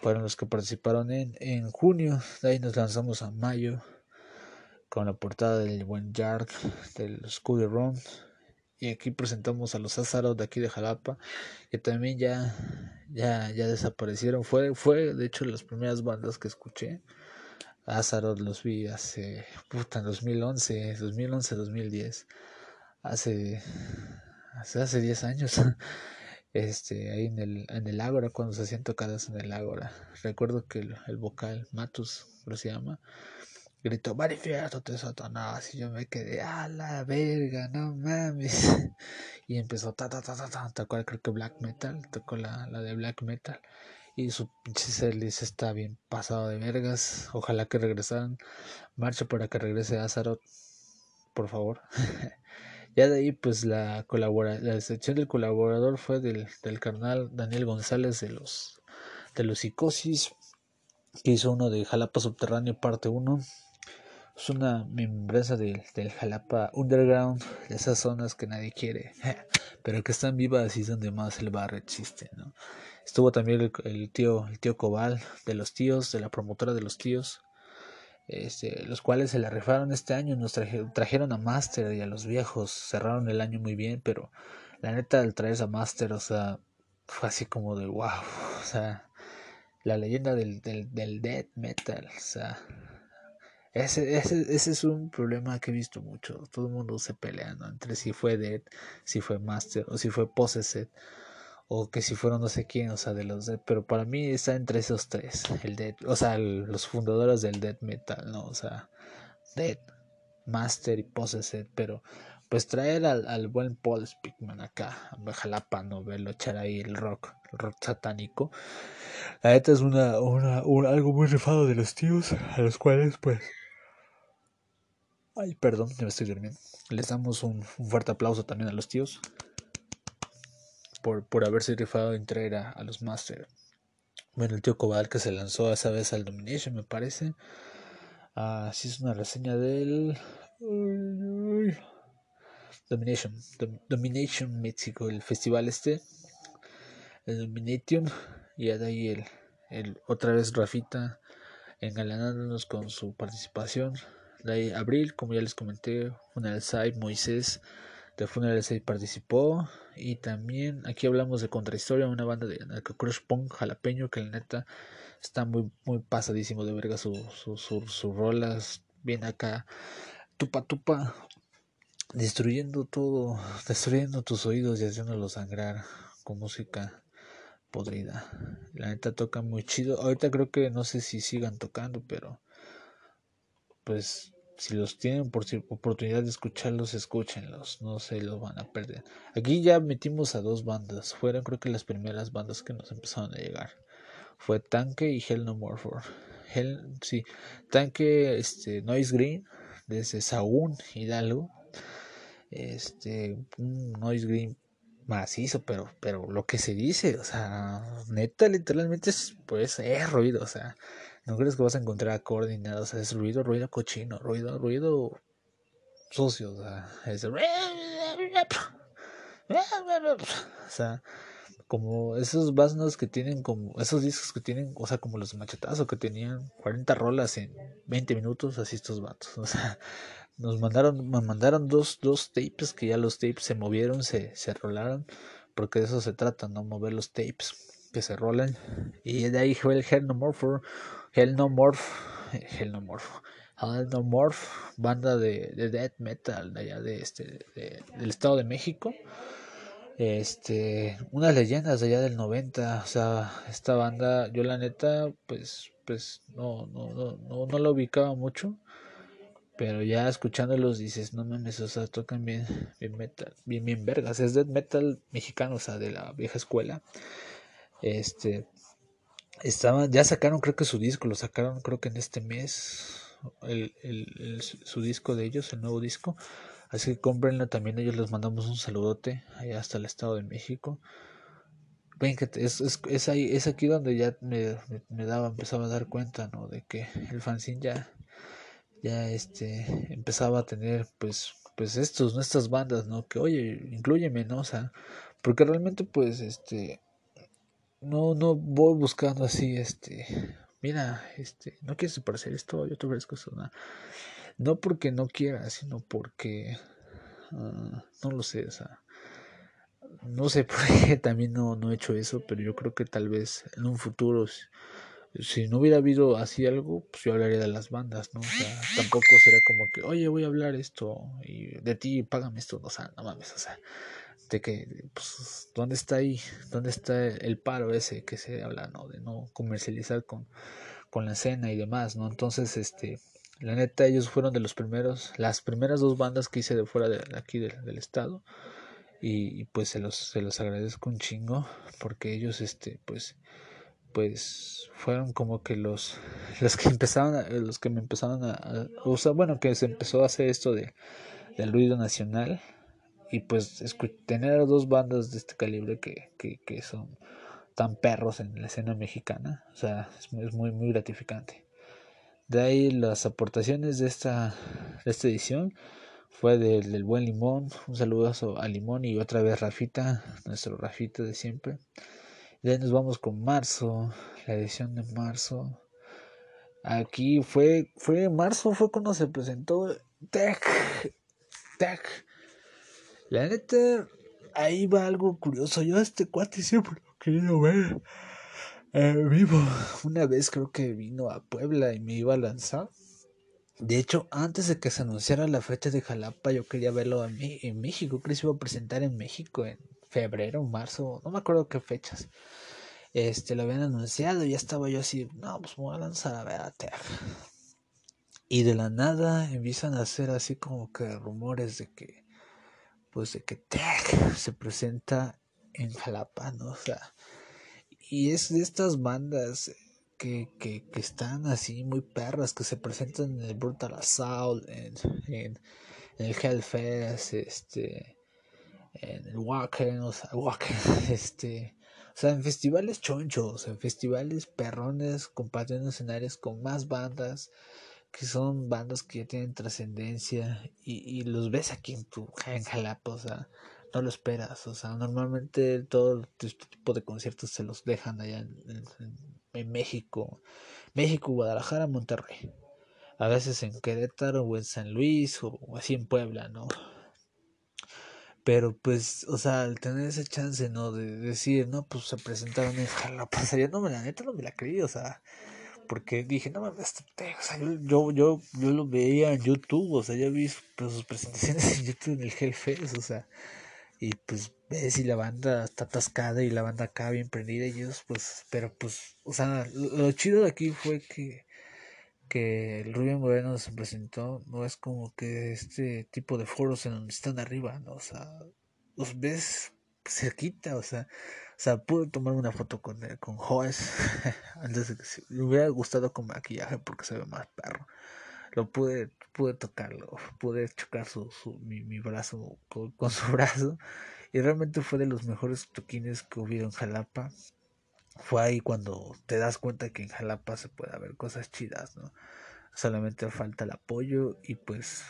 Fueron los que participaron en, en junio. De ahí nos lanzamos a mayo con la portada del buen Jark del Scooby Run. Y aquí presentamos a los Azaros de aquí de Jalapa, que también ya, ya, ya desaparecieron. Fue, fue de hecho las primeras bandas que escuché. Azaroth los vi hace, puta, en 2011, 2011, 2010. Hace, hace, hace 10 años. *laughs* Este, ahí en el, en el Ágora, cuando se hacían tocadas en el Ágora. *laughs* Recuerdo que el, el vocal, Matus, lo se llama, gritó, manifiéstate Satanás, y yo me quedé, a la verga, no mames, *laughs* y empezó, ta, ta, ta, ta, ta, tocó creo que black metal, tocó la, la de black metal, y su pinche setlist está bien pasado de vergas, ojalá que regresaran, marcha para que regrese Azaroth, por favor. *laughs* ya de ahí pues la colabora la sección del colaborador fue del, del carnal Daniel González de los de los psicosis que hizo uno de Jalapa Subterráneo parte 1 es una membrana del, del Jalapa Underground, de esas zonas que nadie quiere, *laughs* pero que están vivas y es donde más el bar existe. Estuvo también el, tío, el tío Cobal de los tíos, de la promotora de los tíos, este, los cuales se la rifaron este año, nos trajeron a Master y a los viejos, cerraron el año muy bien, pero la neta al traerse a Master, o sea, fue así como de wow, o sea, la leyenda del, del, del death metal, o sea, ese, ese, ese es un problema que he visto mucho. Todo el mundo se pelea entre si fue Dead, si fue Master o si fue Possessed o que si fueron no sé quién, o sea, de los Dead. Pero para mí está entre esos tres. El Dead, o sea, los fundadores del Dead Metal, ¿no? O sea, Dead, Master y Possessed. Pero pues traer al, al buen Paul Speakman acá, a Jalapa, no verlo echar ahí el rock, el rock satánico. La neta es una, una, algo muy rifado de los tíos, a los cuales pues Ay, perdón, ya me estoy durmiendo. Les damos un, fuerte aplauso también a los tíos por, por haberse rifado en traer a, los Master. Bueno, el tío Cobal que se lanzó esa vez al Domination, me parece. Así es una reseña del. Domination. Domination México, el festival este. El Domination. Y de ahí el, el otra vez Rafita engalanándonos con su participación de abril, como ya les comenté, Funeral Side, Moisés de Funeral Side participó. Y también aquí hablamos de Contrahistoria, una banda de Crush Punk jalapeño que la neta está muy, muy pasadísimo de verga sus su, su, rolas. Bien acá, tupa tupa, destruyendo todo, destruyendo tus oídos y haciéndolos sangrar con música podrida. La neta toca muy chido. Ahorita creo que no sé si sigan tocando, pero pues si los tienen por oportunidad de escucharlos, escúchenlos, no se los van a perder. Aquí ya metimos a dos bandas, fueron creo que las primeras bandas que nos empezaron a llegar. Fue Tanque y Hell No More For. Hell, sí, Tanque, este, Noise Green, desde Saúl Hidalgo. Este, un Noise Green macizo, pero, pero lo que se dice, o sea, neta, literalmente es, pues, es ruido, o sea, no crees que vas a encontrar coordinados, o sea, es ruido, ruido cochino, ruido, ruido sucio, o sea, es, como esos vasos que tienen como esos discos que tienen, o sea, como los machetazos que tenían 40 rolas en 20 minutos, así estos vatos, o sea, nos mandaron, me mandaron dos, dos tapes que ya los tapes se movieron, se, se rolaron, porque de eso se trata, ¿no? Mover los tapes que se rolan. Y de ahí fue el Hell Hell No More, Hell No More, Hell No More, banda de, de death metal de allá de este, del Estado de México. Este, unas leyendas de allá del 90, o sea, esta banda, yo la neta, pues, pues, no, no, no, no, no la ubicaba mucho pero ya escuchándolos dices, no mames, o sea, tocan bien, bien metal, bien, bien vergas. Es death metal mexicano, o sea, de la vieja escuela. Este, estaban, ya sacaron creo que su disco, lo sacaron creo que en este mes, su disco de ellos, el nuevo disco. Así que cómprenlo también, ellos les mandamos un saludote allá hasta el Estado de México. Ven que es, es, es, ahí, es aquí donde ya me, me, daba, empezaba a dar cuenta, ¿no? De que el fanzine ya, ya este empezaba a tener pues pues estos nuestras bandas no que oye incluyeme no porque realmente pues este no no voy buscando así este mira este no quieres parecer esto yo te ofrezco esto no, no porque no quiera sino porque uh, no lo sé o sea no sé *laughs* por qué también no, no he hecho eso pero yo creo que tal vez en un futuro si no hubiera habido así algo, pues yo hablaría de las bandas, ¿no? O sea, tampoco sería como que, oye, voy a hablar esto y de ti, págame esto, o sea, no mames, o sea, de que, pues, ¿dónde está ahí? ¿Dónde está el paro ese que se habla, ¿no? De no comercializar con, con la escena y demás, ¿no? Entonces, este, la neta, ellos fueron de los primeros, las primeras dos bandas que hice de fuera de, aquí del, del estado. Y, pues se los, se los agradezco un chingo porque ellos, este, pues, pues fueron como que los los que *laughs* empezaron a, los que me empezaron a, usar bueno que se empezó a hacer esto de del ruido nacional y pues tener dos bandas de este calibre que, que, son tan perros en la escena mexicana o sea es muy, muy gratificante de ahí las aportaciones de esta de esta edición fue del, del buen limón un saludo a limón y otra vez Rafita nuestro Rafita de siempre de ahí nos vamos con marzo, la edición de marzo. Aquí fue, fue marzo, fue cuando se presentó Tech. Tech. La neta, ahí va algo curioso. Yo este cuate siempre lo he querido ver eh, vivo. Una vez creo que vino a Puebla y me iba a lanzar. De hecho, antes de que se anunciara la fecha de Jalapa, yo quería verlo en, en México. Creo que se iba a presentar en México en febrero, marzo, no me acuerdo qué fechas. Este, lo habían anunciado y ya estaba yo así, no, pues me voy a lanzar a ver a Tech. Y de la nada empiezan a hacer así como que rumores de que, pues de que Tech se presenta en Jalapa, ¿no? O sea, y es de estas bandas que, que, que están así muy perras, que se presentan en el Brutal Assault, en, en, en el Hellfest, este, en el Wacken, o sea, Wacken, *laughs* este, o sea, en festivales chonchos, en festivales perrones, compartiendo escenarios con más bandas, que son bandas que ya tienen trascendencia y, y, los ves aquí en tu en Jalapa, o sea, no lo esperas, o sea, normalmente todo este tipo de conciertos se los dejan allá en, en, México, México, Guadalajara, Monterrey, a veces en Querétaro o en San Luis o así en Puebla, ¿no? Pero pues, o sea, al tener esa chance, ¿no? De decir, no, pues se presentaron en Jalapa, o sea, no me la neta no me la creí, o sea, porque dije, no mames, o sea, yo, yo, yo, yo lo veía en YouTube, o sea, yo vi pues, sus presentaciones *laughs* en YouTube en el Hellfest, o sea, y pues ves y la banda está atascada y la banda acá bien prendida y ellos, pues, pero pues, o sea, lo, chido de aquí fue que que Rubio Moreno se presentó, no es como que este tipo de foros en donde están arriba, ¿no? O sea, los ves cerquita, o sea, sea, pude tomar una foto con, con Joes antes de que se, me hubiera gustado con maquillaje porque se ve más perro. Lo pude, pude tocarlo, pude chocar su, su mi, mi brazo con, *laughs* con, su brazo y realmente fue de los mejores toquines que hubo en Jalapa. Fue ahí cuando te das cuenta que en Jalapa se puede haber cosas chidas, ¿no? Solamente falta el apoyo y pues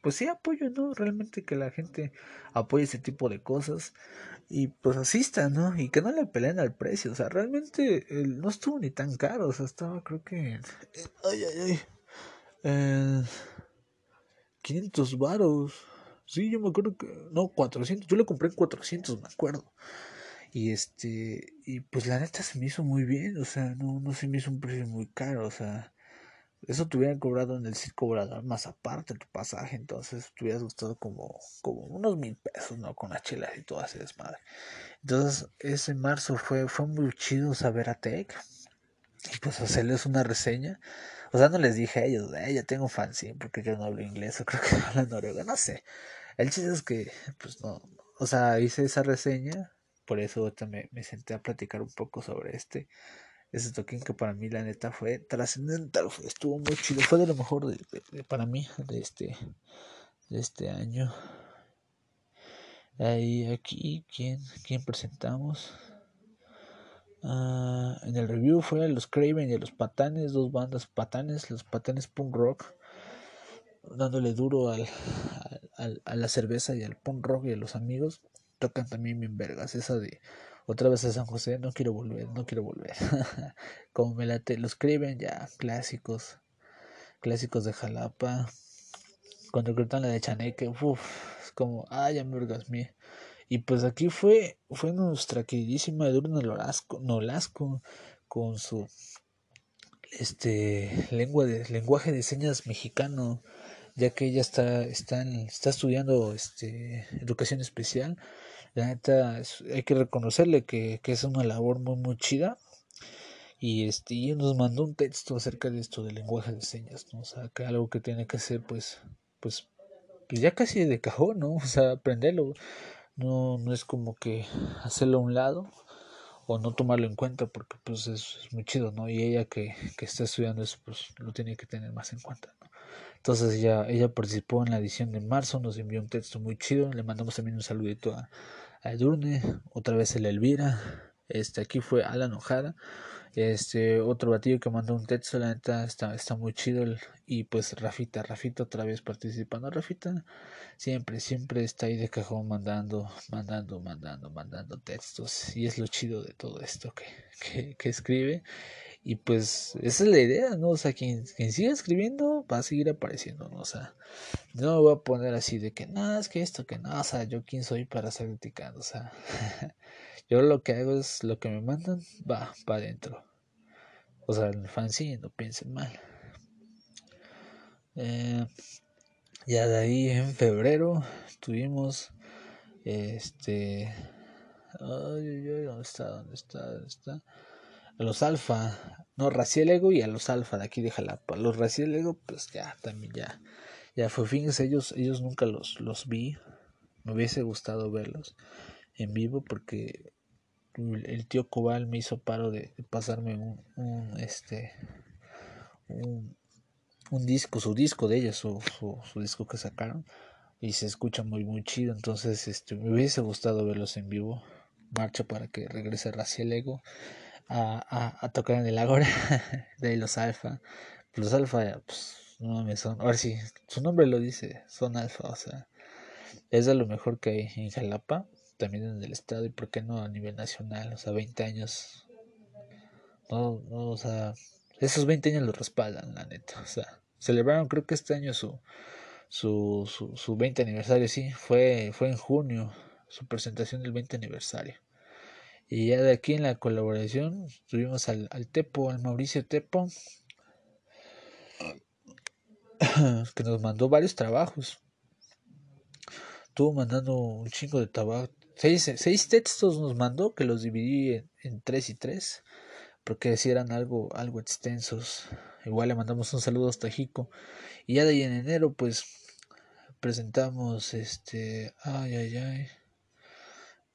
pues sí apoyo, ¿no? Realmente que la gente apoye ese tipo de cosas y pues asista, ¿no? Y que no le peleen al precio, o sea, realmente no estuvo ni tan caro, o sea, estaba creo que... ay, ay, ay. Eh, 500 varos. Sí, yo me acuerdo que... No, 400. Yo le compré en 400, me acuerdo. Y este... Y pues la neta se me hizo muy bien, o sea, no, no se me hizo un precio muy caro, o sea eso te hubieran cobrado en el circo volador más aparte tu pasaje, entonces te hubieras gustado como, como unos mil pesos, ¿no? Con las chelas y todo ese desmadre. Entonces, ese marzo fue, fue muy chido saber a Tech y pues hacerles una reseña. O sea, no les dije a ellos, eh, ya tengo fanzine porque yo no hablo inglés o *laughs* creo que no noruego, no sé. El chiste es que, pues no, o sea, hice esa reseña, por eso me, me senté a platicar un poco sobre este ese toquín que para mí la neta fue trascendental, estuvo muy chido, fue de lo mejor de, para mí de este, de este año. Ahí, aquí, ¿quién, quién presentamos? Ah, en el review fue a los Craven y a los Patanes, dos bandas Patanes, los Patanes Punk Rock, dándole duro al, al, a la cerveza y al punk rock y a los amigos. Tocan también bien vergas, esa de otra vez a San José, no quiero volver, no quiero volver. *laughs* Como me late, lo escriben ya, clásicos, clásicos de Jalapa. Cuando gritan la de Chaneque, uff, es como, ah, ya me orgasmé. Y pues aquí fue, fue nuestra queridísima Edurne Nolasco, Nolasco con su este lengua de lenguaje de señas mexicano ya que ella está está, está estudiando este educación especial la neta, hay que reconocerle que, que, es una labor muy, muy chida. Y este, nos mandó un texto acerca de esto del lenguaje de señas, ¿no? O sea, que algo que tiene que ser, pues, pues, pues ya casi de cajón, ¿no? *laughs* O sea, aprenderlo. No, no es como que hacerlo a un lado o no tomarlo en cuenta porque pues es, es muy chido, ¿no? Y ella que, que, está estudiando eso, pues lo tiene que tener más en cuenta, ¿no? Entonces ella, ella participó en la edición de marzo, nos envió un texto muy chido, le mandamos también un saludito a, a Edurne, otra vez el Elvira, este aquí fue Alan Ojada, este otro batillo que mandó un texto, la neta está, está muy chido y pues Rafita, Rafita otra vez participando, Rafita siempre, siempre está ahí de cajón mandando, mandando, mandando, mandando textos y es lo chido de todo esto que, que, que escribe y pues esa es la idea, ¿no? O sea, quien, quien siga escribiendo va a seguir apareciendo, ¿no? O sea, no me voy a poner así de que, no, es que esto, que no, o sea, yo quién soy para estar criticando, o sea, *laughs* yo lo que hago es lo que me mandan, va, para adentro. O sea, el fanzine, no piensen mal. Eh, ya de ahí en febrero tuvimos este ay, ay, ¿dónde está? ¿Dónde está? ¿Dónde está? A los alfa, no, Raciel Ego y a los alfa de aquí de Jalapa. Los Raciel Ego, pues ya, también ya, ya fue. Fíjense, ellos, ellos nunca los, los vi. Me hubiese gustado verlos en vivo porque el tío Cobal me hizo paro de, pasarme un, un este, un, un, disco, su disco de ellos, su, su, su disco que sacaron y se escucha muy muy chido entonces este me hubiese gustado verlos en vivo marcha para que regrese Raciel Ego a, a, tocar en el Agora *laughs* de los Alfa. Los Alfa, pues, no mames, son. Ahora sí, su nombre lo dice, son Alfa, o sea, es de lo mejor que hay en Jalapa, también en el estado, y por qué no a nivel nacional, o sea, 20 años. No, no, o sea, esos 20 años los respaldan, la neta, o sea, celebraron, creo que este año su. Su, su, su 20 aniversario, sí, fue, fue en junio, su presentación del 20 aniversario. Y ya de aquí en la colaboración tuvimos al, al Tepo, al Mauricio Tepo, *clears throat* que nos mandó varios trabajos. Estuvo mandando un chingo de trabajo. Seis, seis, textos nos mandó que los dividí en, tres y tres. porque si eran algo, algo extensos. Igual le mandamos un saludo hasta Jico. Y ya de ahí en enero, pues presentamos este. Ay, ay, ay.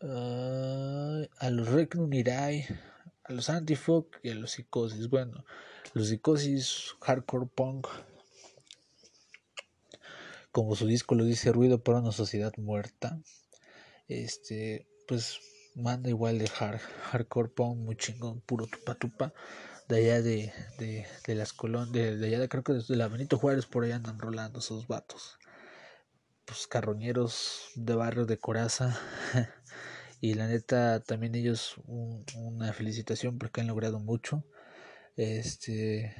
A los Recnum a los Antifog y a los Psicosis. Bueno, los Psicosis, hardcore punk. Como su disco lo dice, ruido para una sociedad muerta. Este, pues manda igual de hard, hardcore punk, muy chingón, puro tupa tupa. De allá de, de, de las colonias, de, allá de, creo que desde la Benito Juárez por allá andan rolando esos vatos. Pues carroñeros de barrio de Coraza. *laughs* y la neta, también ellos una felicitación porque han logrado mucho. Este,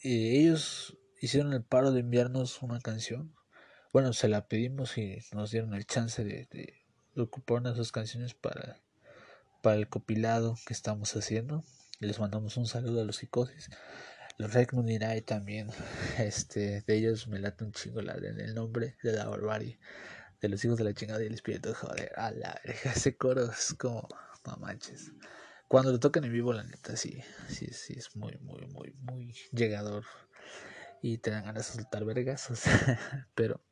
y ellos hicieron el paro de enviarnos una canción. Bueno, se la pedimos y nos dieron el chance de ocuparon esas canciones para, para el copilado que estamos haciendo. Les mandamos un saludo a los psicosis. Los Regnum también, *laughs* este, de ellos me late un chingo la, el nombre de la barbarie, de los hijos de la chingada y el espíritu, joder, a la verga, ese coro es como, no manches. Cuando lo tocan en vivo, la neta, sí, sí, sí, es muy, muy, muy, muy llegador. Y te dan ganas de soltar vergas, *laughs* pero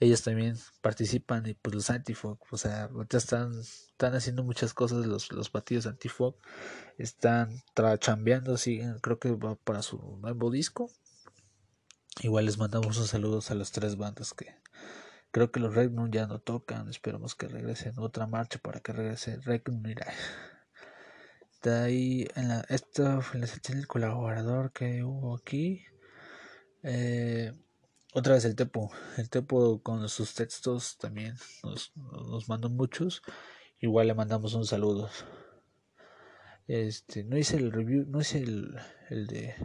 ellos también participan y pues los antifog, o sea, ahorita están, están haciendo muchas cosas los, los batidos antifog, están chambeando, siguen, creo que va para su nuevo disco. Igual les mandamos un saludos a las tres bandas que creo que los Regnum ya no tocan, esperamos que regresen otra marcha para que regrese Regnum mira. De ahí en la esta en la sección del colaborador que hubo aquí eh, otra vez el Tepo. El Tepo con sus textos también nos, nos mandó muchos. Igual le mandamos un saludo. Este, no hice el review, no hice el, el de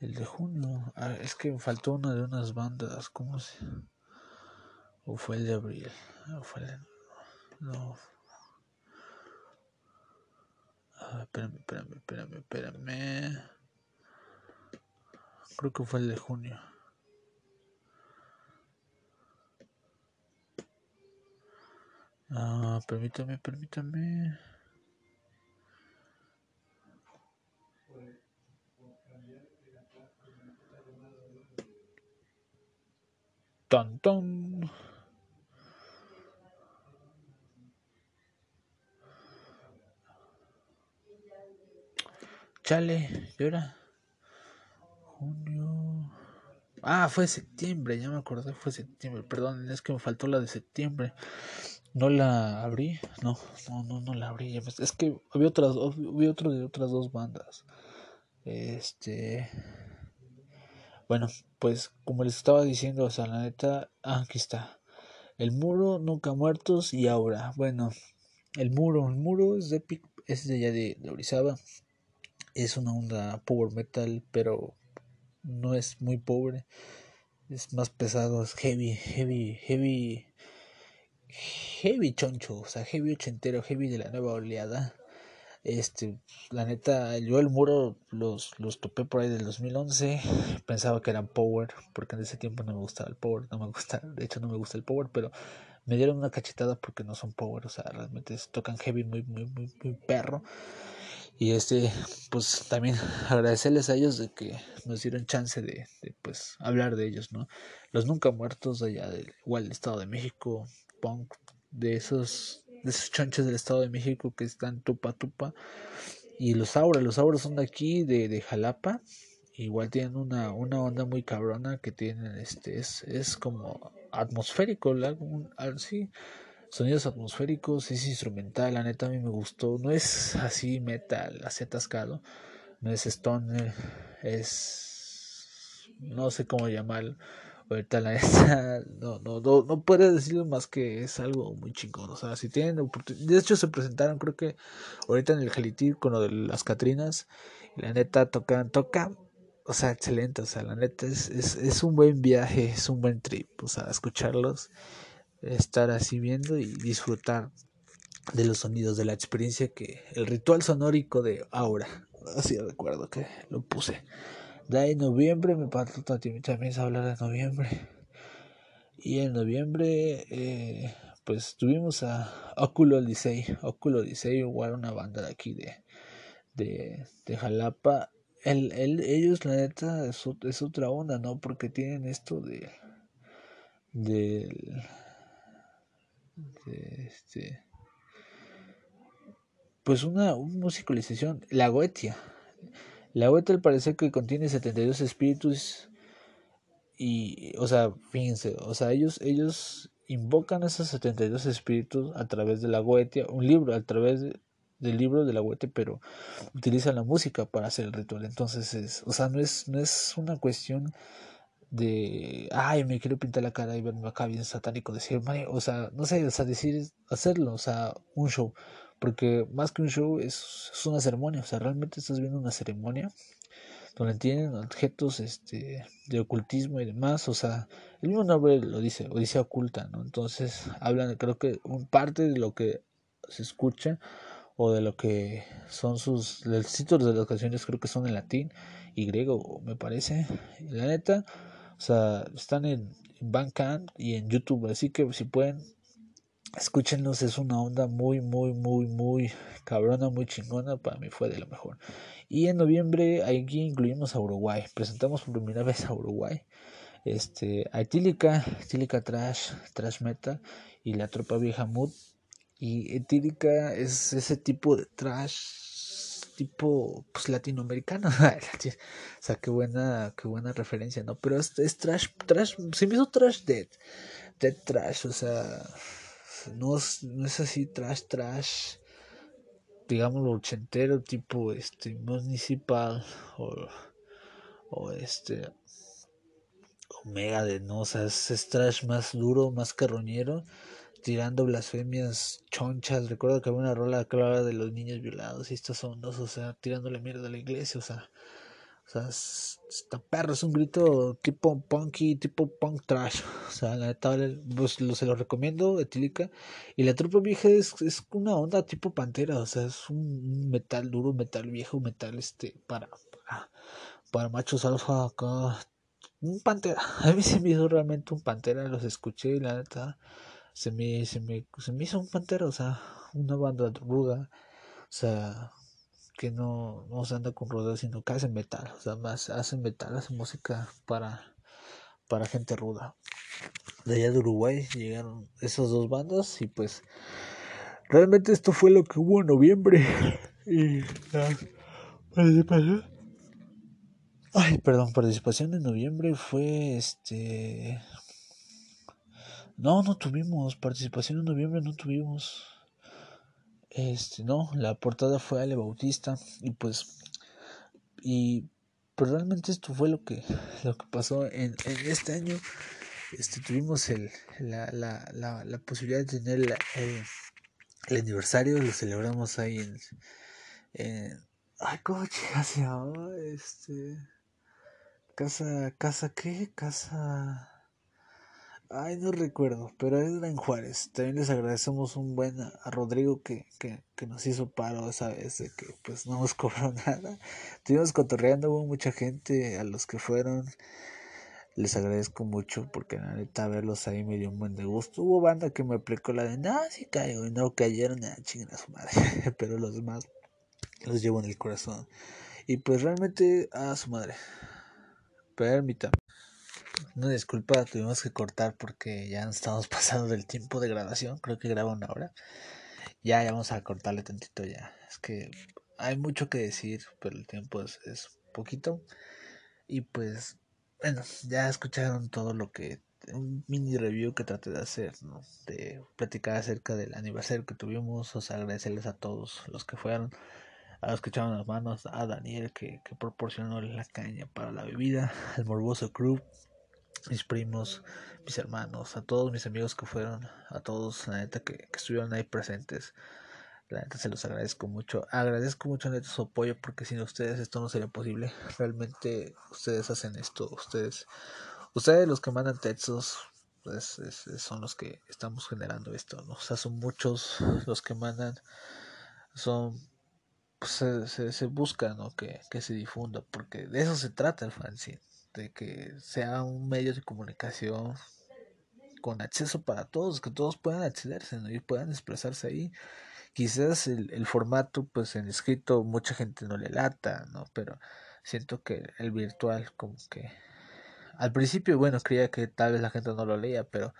el de junio. Ah, es que faltó una de unas bandas, ¿cómo se? O fue el de abril. O fue el no. Ah, espérame, espérame, espérame, espérame. Creo que fue el de junio. Ah, permítame, permítame. Ton. Chale, ¿y ahora? Junio. Ah, fue septiembre, ya me acordé, fue septiembre. Perdón, es que me faltó la de septiembre. No la abrí, no, no, no, no la abrí. Es que había otras, había otro de otras dos bandas. Este, bueno, pues como les estaba diciendo, o sea, la neta, ah, aquí está. El muro, nunca muertos y ahora. Bueno, el muro, el muro es de es de allá de, de Orizaba. Es una onda power metal, pero no es muy pobre. Es más pesado, es heavy, heavy, heavy heavy choncho, o sea, heavy ochentero, heavy de la nueva oleada. Este, la neta, yo el muro los, los topé por ahí del 2011. Pensaba que eran power, porque en ese tiempo no me gustaba el power, no me gusta, de hecho no me gusta el power, pero me dieron una cachetada porque no son power, o sea, realmente tocan heavy muy, muy, muy, muy perro. Y este, pues también agradecerles a ellos de que nos dieron chance de, de pues hablar de ellos, ¿no? Los nunca muertos allá del igual del Estado de México, punk de esos, de esos chonches del Estado de México que están tupa tupa. Y los auras, los auras son de aquí, de, de Jalapa. Igual tienen una, una onda muy cabrona que tienen, este, es, es como atmosférico, así, sonidos atmosféricos, es instrumental, la neta a mí me gustó, no es así metal, así atascado, no es stoner, es, no sé cómo llamarlo, ahorita la *laughs* no, no, no, no puede decirlo más que es algo muy chingón. O sea, si tienen. De hecho, se presentaron, creo que ahorita en el Gelitir con lo de las Catrinas. Y la neta tocan, toca. O sea, excelente. O sea, la neta es, es, es un buen viaje, es un buen trip. O sea, escucharlos, estar así viendo y disfrutar de los sonidos, de la experiencia que. El ritual sonórico de Aura. Así recuerdo que lo puse. De ahí noviembre me pasó también a hablar de noviembre. Y en noviembre, eh, pues tuvimos a Oculo Licey. Oculo igual una banda de aquí de, de, de Jalapa, el, el, ellos la neta es, es, otra onda, ¿no? Porque tienen esto de... de, este pues una, musicalización, la Goetia. La Goetia al parecer que contiene 72 espíritus y, o sea, fíjense, o sea, ellos, ellos invocan esos 72 espíritus a través de la Goetia, un libro, a través del libro de la Goetia, pero utilizan la música para hacer el ritual. Entonces, es, o sea, no es, no es una cuestión de, ay, me quiero pintar la cara y verme acá bien satánico, decir, o sea, no sé, decir, hacerlo, o sea, un show porque más que un show es, una ceremonia, o sea, realmente estás viendo una ceremonia donde tienen objetos este, de ocultismo y demás, o sea, el mismo nombre lo dice, o dice oculta, ¿no? Entonces hablan, creo que un parte de lo que se escucha o de lo que son sus, los títulos de las canciones creo que son en latín y griego, me parece, la neta, o sea, están en, en Bandcamp y en YouTube, así que si pueden escúchenlos, es una onda muy, muy, muy, muy cabrona, muy chingona, para mí fue de lo mejor. Y en noviembre aquí incluimos a Uruguay, presentamos por primera vez a Uruguay, este, a Etílica, Etílica Trash, Trash Metal y la Tropa Vieja Mood. Y Etílica es ese tipo de trash tipo pues latinoamericano. *laughs* O sea qué buena qué buena referencia no pero es, trash trash se me hizo trash dead dead trash o sea no es, no es así trash trash digámoslo ochentero tipo este municipal o, o este omega de no o sea es, trash más duro más carroñero tirando blasfemias chonchas recuerdo que había una rola clara de los niños violados y estas son dos o sea tirándole mierda a la iglesia o sea o sea, está perro, es un grito tipo punky, tipo punk trash. *laughs* O sea, la neta, pues lo, se lo recomiendo, Etílica. Y la tropa vieja es, es una onda tipo pantera, o sea, es un metal duro, metal viejo, metal este, para, para, para machos alfa acá. Un pantera. *laughs* A mí se me hizo realmente un pantera, los escuché y la neta, se me, se me, se me hizo un pantera, o sea, una banda ruda. O sea, que no, no se anda con rodeos, sino que hacen metal, o sea, más hacen metal, hacen música para, para gente ruda. De allá de Uruguay llegaron esas dos bandas y pues realmente esto fue lo que hubo en noviembre. *laughs* Y la participación. Ay, perdón, participación en noviembre fue este. No, no tuvimos. Participación en noviembre no tuvimos. Este, no, la portada fue Ale Bautista y pues y pues realmente esto fue lo que lo que pasó en, en este año. Este tuvimos el la, la, la, la posibilidad de tener el, el, aniversario, lo celebramos ahí en, ay, ¿cómo se llama? Este casa casa qué? Casa Ay, no recuerdo, pero era en Juárez. También les agradecemos un buen a Rodrigo que, que, que nos hizo paro esa vez de que pues no nos *laughs* cobró nada. Estuvimos cotorreando, hubo mucha gente a los que fueron. Les agradezco mucho porque la neta verlos ahí me dio un buen de gusto. Hubo banda que me aplicó la de, no, sí caigo y no cayeron, a chingan a su madre. *laughs* pero los demás los llevo en el corazón. Y pues realmente a su madre. Permítame. Una disculpa, tuvimos que cortar porque ya estamos *laughs* pasando del tiempo de grabación. Creo que graba una hora. Ya, ya vamos a cortarle tantito ya. Es que hay mucho que decir, pero el tiempo es, es poquito. Y pues, bueno, ya escucharon todo lo que. Un mini review que traté de hacer, ¿no? De platicar acerca del aniversario que tuvimos. O sea, agradecerles a todos los que fueron a los que echaron las manos, a Daniel que, que proporcionó la caña para la bebida, al Morboso Crew, mis primos, mis hermanos, a todos mis amigos que fueron, a todos, la neta, que, estuvieron ahí presentes. La neta se los agradezco mucho. Agradezco mucho neta su apoyo porque sin ustedes esto no sería posible. Realmente ustedes hacen esto. Ustedes, ustedes los que mandan textos, pues son los que estamos generando esto. O sea, son muchos los que mandan. Son pues, se, se, se busca ¿no? que, que se difunda porque de eso se trata el fanzine de que sea un medio de comunicación con acceso para todos, que todos puedan accederse y puedan expresarse ahí. quizás el, el formato, pues en escrito, mucha gente no le lata, ¿no? Pero siento que el virtual, como que al principio, bueno, creía que tal vez la gente no lo leía, pero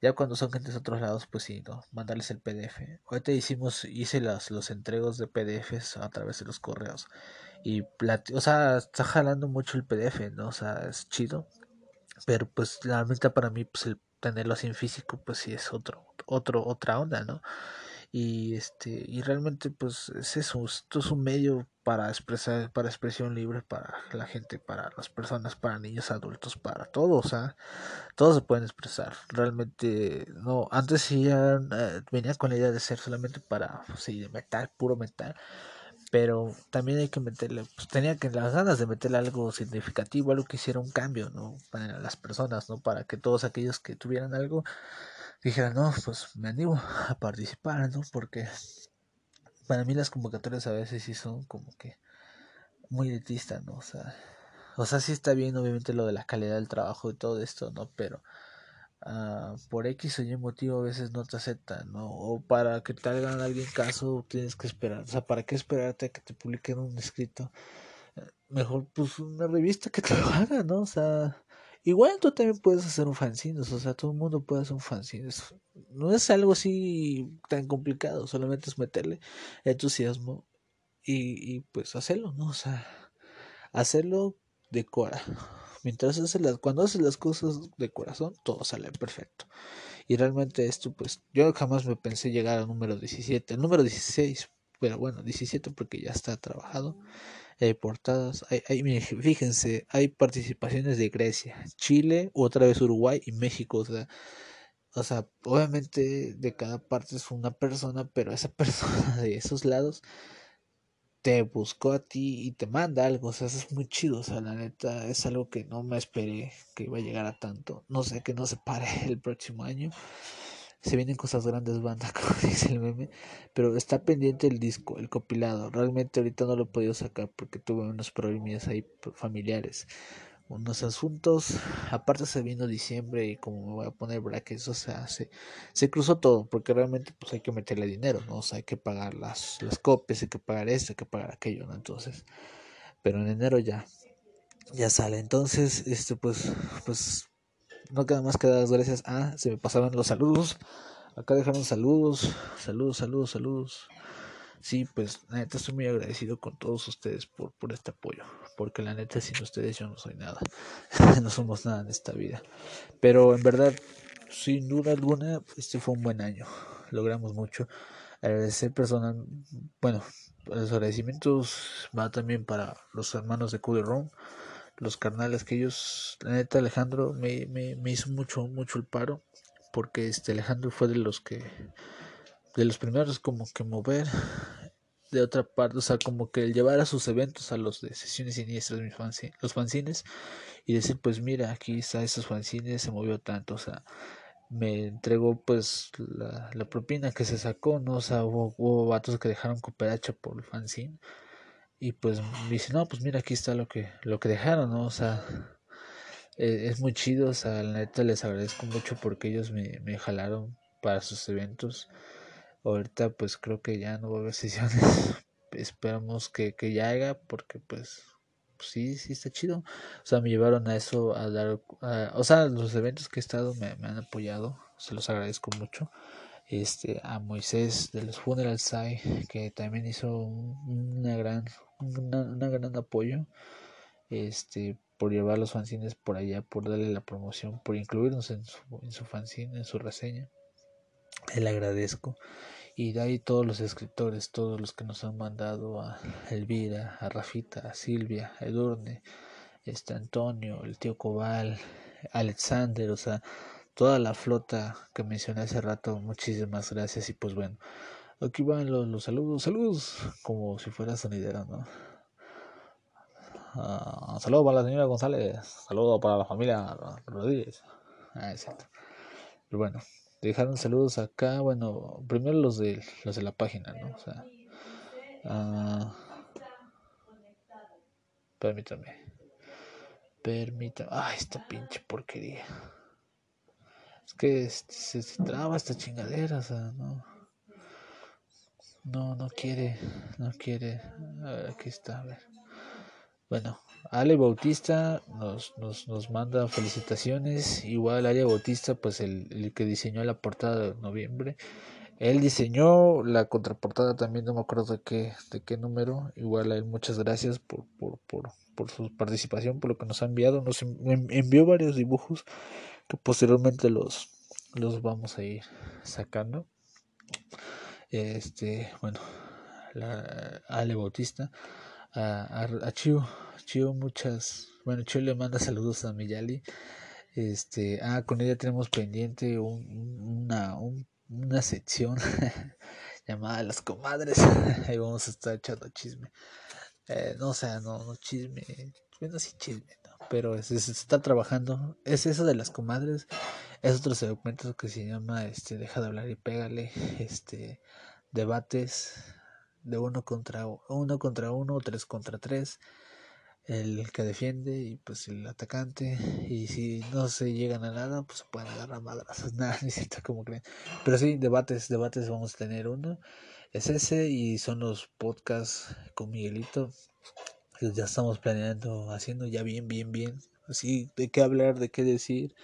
ya cuando son gentes de otros lados, pues sí, ¿no? Mandarles el PDF. Ahorita hicimos, hice las, los entregos de PDFs a través de los correos. Y, o sea, está jalando mucho el PDF, ¿no? O sea, es chido. Pero pues la realmente para mí, pues el tenerlo así en físico, pues sí es otro, otro, otra onda, ¿no? y este y realmente pues es eso esto es un medio para expresar para expresión libre para la gente para las personas para niños adultos para todos sea todos se pueden expresar realmente no antes sí eh, venía con la idea de ser solamente para sí de metal puro metal pero también hay que meterle, pues tenía que las ganas de meterle algo significativo, algo que hiciera un cambio, ¿no? Para las personas, ¿no? Para que todos aquellos que tuvieran algo dijera, no, pues me animo a participar, ¿no? Porque para mí las convocatorias a veces sí son como que muy elitistas, ¿no? O sea, o sea, sí está bien obviamente lo de la calidad del trabajo y todo esto, ¿no? Pero uh, por X o Y motivo a veces no te aceptan, ¿no? O para que te hagan alguien caso tienes que esperar, o sea, ¿para qué esperarte a que te publiquen un escrito? Mejor pues una revista que te *laughs* lo haga, ¿no? O sea, Igual tú también puedes hacer un fanzine, o sea, todo el mundo puede hacer un fanzine. no es algo así tan complicado, solamente es meterle entusiasmo y, y pues hacerlo, ¿no? O sea, hacerlo de cora. Mientras haces las, cuando haces las cosas de corazón, todo sale perfecto. Y realmente esto, pues, yo jamás me pensé llegar al número 17, el número 16, pero bueno, 17 porque ya está trabajado hay portadas, hay, hay, fíjense, hay participaciones de Grecia, Chile, otra vez Uruguay y México, o sea, o sea, obviamente de cada parte es una persona, pero esa *laughs* persona de esos lados te buscó a ti y te manda algo, o sea, es muy chido, o sea, la neta es algo que no me esperé que iba a llegar a tanto, no sé que no se pare *laughs* el próximo año se vienen cosas grandes, banda, *laughs* como dice el meme. Pero está pendiente el disco, el compilado. Realmente ahorita no lo he podido sacar porque tuve unos problemas ahí familiares. Unos asuntos. Aparte se vino diciembre y como me voy a poner brackets, o sea, se, se cruzó todo. Porque realmente pues hay que meterle dinero, ¿no? O sea, hay que pagar las, las copias, hay que pagar esto, hay que pagar aquello, ¿no? Entonces, pero en enero ya, ya sale. Entonces, este pues, pues no queda más que dar las gracias. Ah, se me pasaban los saludos. Acá dejaron saludos, saludos, saludos, saludos. Sí, pues la neta estoy muy agradecido con todos ustedes por, por este apoyo. Porque la neta sin ustedes yo no soy nada. *laughs* no somos nada en esta vida. Pero en verdad, sin duda alguna, este fue un buen año. Logramos mucho. Agradecer personal, bueno, los agradecimientos va también para los hermanos de Ron los carnales que ellos, la neta Alejandro me, me, me hizo mucho, mucho el paro, porque este Alejandro fue de los que, de los primeros como que mover de otra parte, o sea, como que llevar a sus eventos a los de sesiones siniestras, mis fanzines, los fanzines, y decir, pues mira, aquí está esos fanzines, se movió tanto, o sea, me entregó pues la, propina que se sacó, ¿no? O sea, hubo, hubo vatos que dejaron cooperacha por el fanzine y pues me dice, no, pues mira, aquí está lo que, lo que dejaron, ¿no? O sea, e, es muy chido, o sea, la neta les agradezco mucho porque ellos me, me jalaron para sus eventos. Ahorita pues creo que ya no va a haber *laughs* sesiones. Esperamos que, que ya haga porque pues, sí, sí está chido. O sea, me llevaron a eso, a dar, o sea, los eventos que he estado me, han apoyado, se los agradezco mucho este a Moisés de los Funeral Side que también hizo una gran gran apoyo este por llevar los fanzines por allá por darle la promoción por incluirnos en su, en su fanzine en su reseña le agradezco y de ahí todos los escritores todos los que nos han mandado a Elvira a Rafita a Silvia a Edurne este Antonio el tío Cobal Alexander o sea toda la flota que mencioné hace rato, muchísimas gracias y pues bueno, aquí van los, los saludos, saludos, como si fuera sonidera, ¿no? Uh, saludos para la señora González, saludos para la familia Rodríguez. Ah, exacto. Bueno, dejaron saludos acá, bueno, primero los de los de la página, ¿no? O sea, uh, permítame. Permítame. Ay, esta pinche porquería. Es que se, se traba esta chingadera, o sea, no. no, no quiere, no quiere. aquí está, a ver. Bueno, Ale Bautista nos, nos, nos manda felicitaciones. Igual Ale Bautista, pues el, el, que diseñó la portada de noviembre. Él diseñó la contraportada también, no me acuerdo de qué, de qué número. Igual a él muchas gracias por, por, por, por su participación, por lo que nos ha enviado. Nos envió varios dibujos que posteriormente los, los vamos a ir sacando. Este, bueno, Ale Bautista, a, a, Chiu, muchas, bueno, Chiu le manda *laughs* saludos a Miyali. Este, ah, con ella tenemos pendiente una, una sección *laughs* llamada Las Comadres. *laughs* Ahí vamos a estar echando chisme. Eh, no, sea, no, no chisme, bueno, sí chisme, pero se, está trabajando. Es eso de las comadres. Es otro segmento que se llama este Deja de hablar y pégale. Este debates de uno contra uno contra uno, tres contra tres. El que defiende y pues el atacante. Y si no se llegan a nada, pues se pueden agarrar madrazos. *laughs* Nada, ni siquiera como creen. Pero sí, debates, debates vamos a tener uno. Es ese y son los podcasts con Miguelito ya estamos planeando, haciendo ya bien, bien, bien. Así, de qué hablar, de qué decir,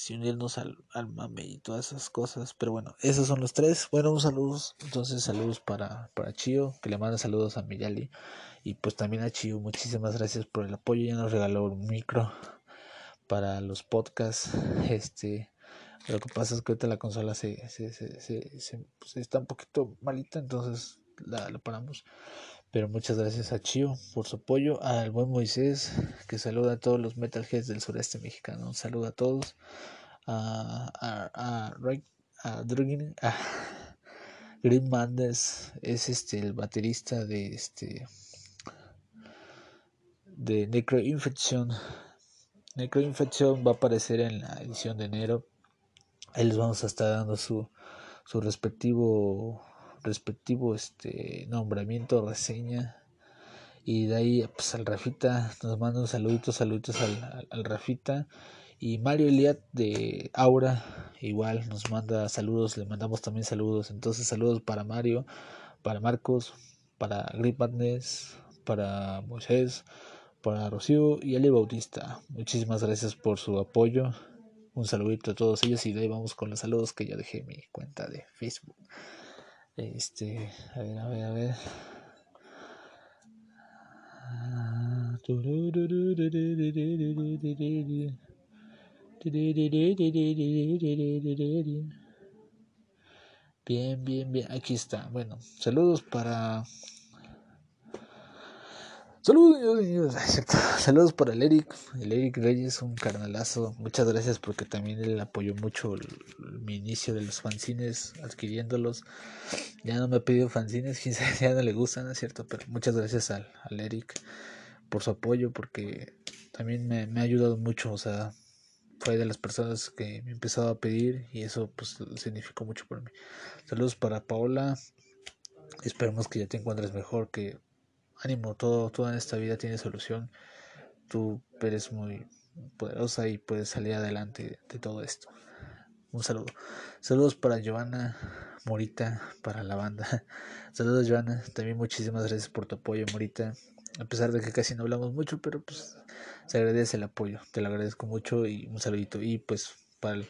si unirnos al, al mame y todas esas cosas. Pero bueno, esos son los tres. Bueno, un saludos. Entonces, saludos para, para Chio, que le manda saludos a Miyali. Y pues también a Chio, muchísimas gracias por el apoyo. Ya nos regaló un micro para los podcasts. Este. Lo que pasa es que ahorita la consola se, se, se, se pues está un poquito malita, entonces la, la paramos. Pero muchas gracias a Chio por su apoyo, al buen Moisés, que saluda a todos los metalheads del sureste mexicano. Un saludo a todos. A, a, a, a, Drugin, *laughs* Green Mandes es este el baterista de este de Necroinfection. Necroinfection va a aparecer en la edición de enero. Ahí les vamos a estar dando su, su respectivo respectivo este nombramiento, reseña. Y de ahí pues al Rafita nos manda un saludito, saluditos al, al, Rafita. Y Mario Eliat de Aura igual nos manda saludos, le mandamos también saludos. Entonces saludos para Mario, para Marcos, para Grip Madness, para Moisés, para Rocío y Ale Bautista. Muchísimas gracias por su apoyo. Un saludito a todos ellos y de ahí vamos con los saludos que ya dejé en mi cuenta de Facebook. Este, a ver, a ver, a ver. Bien, bien, bien. Aquí está. Bueno, saludos para Saludos, *laughs* saludos para el Eric, el Eric Reyes, un carnalazo. Muchas gracias porque también él apoyó mucho mi inicio de los fanzines, adquiriéndolos. Ya no me ha pedido fanzines, *laughs* quizás ya no le gustan, ¿no es cierto? Pero muchas gracias al, al Eric por su apoyo porque también me, me, ha ayudado mucho, o sea, fue de las personas que me empezaba a pedir y eso pues significó mucho para mí. Saludos para Paola, esperemos que ya te encuentres mejor, que ánimo, todo, toda esta vida tiene solución. Tú eres muy poderosa y puedes salir adelante de todo esto. Un saludo. Saludos para Joana Morita, para la banda. *laughs* Saludos Joana, también muchísimas gracias por tu apoyo Morita. A pesar de que casi no hablamos mucho, pero pues se agradece el apoyo. Te lo agradezco mucho y un saludito. Y pues para el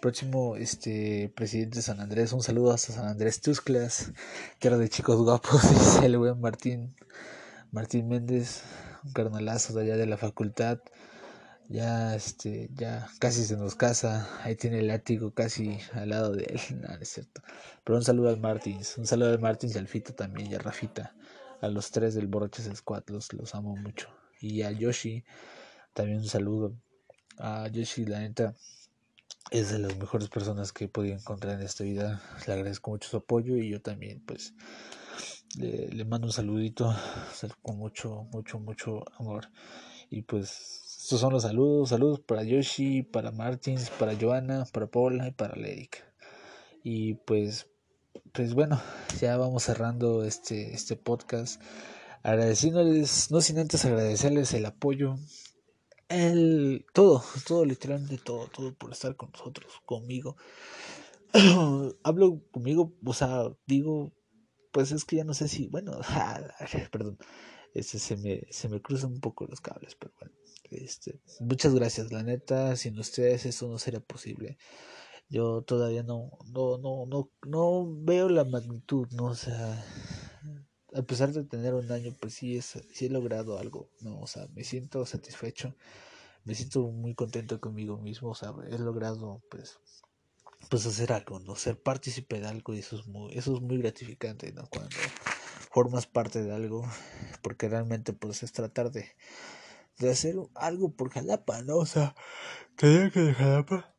próximo este presidente de San Andrés, un saludo hasta San Andrés Tusclas, tierra de chicos guapos, *laughs* dice el buen Martín, Martín Méndez, un carnalazo de allá de la facultad, ya este, ya casi se nos casa, ahí tiene el látigo casi al lado de él, *laughs* no, es cierto. Pero un saludo al Martins, un saludo al Martins y al Fito también, y a Rafita, a los tres del Borraches Squad, los, los amo mucho. Y a Yoshi, también un saludo. A Yoshi, la neta, es de las mejores personas que he podido encontrar en esta vida. Le agradezco mucho su apoyo y yo también, pues, le, le mando un saludito con mucho, mucho, mucho amor. Y pues, estos son los saludos. Saludos para Yoshi, para Martins, para Joana, para Paula y para Lerick. Y pues, pues bueno, ya vamos cerrando este, este podcast. Agradeciéndoles, no sin antes agradecerles el apoyo el todo, *laughs* todo, literalmente todo, todo por estar con nosotros, conmigo. *clears throat* Hablo conmigo, o sea, digo pues es que ya no sé si, bueno, *laughs* perdón, este, se, me, se me cruzan un poco los cables, pero bueno, este, muchas gracias, la neta, sin ustedes eso no sería posible. Yo todavía no, no, no, no, no veo la magnitud, ¿no? O sea, a pesar de tener un año, pues sí, es, sí he logrado algo, ¿no? O sea, me siento satisfecho, me siento muy contento conmigo mismo, o sea, he logrado, pues, pues hacer algo, ¿no? Ser partícipe de algo y eso es muy, eso es muy gratificante, ¿no? Cuando formas parte de algo, porque realmente, pues, es tratar de, de hacer algo por Jalapa, ¿no? O sea, tenía que de Jalapa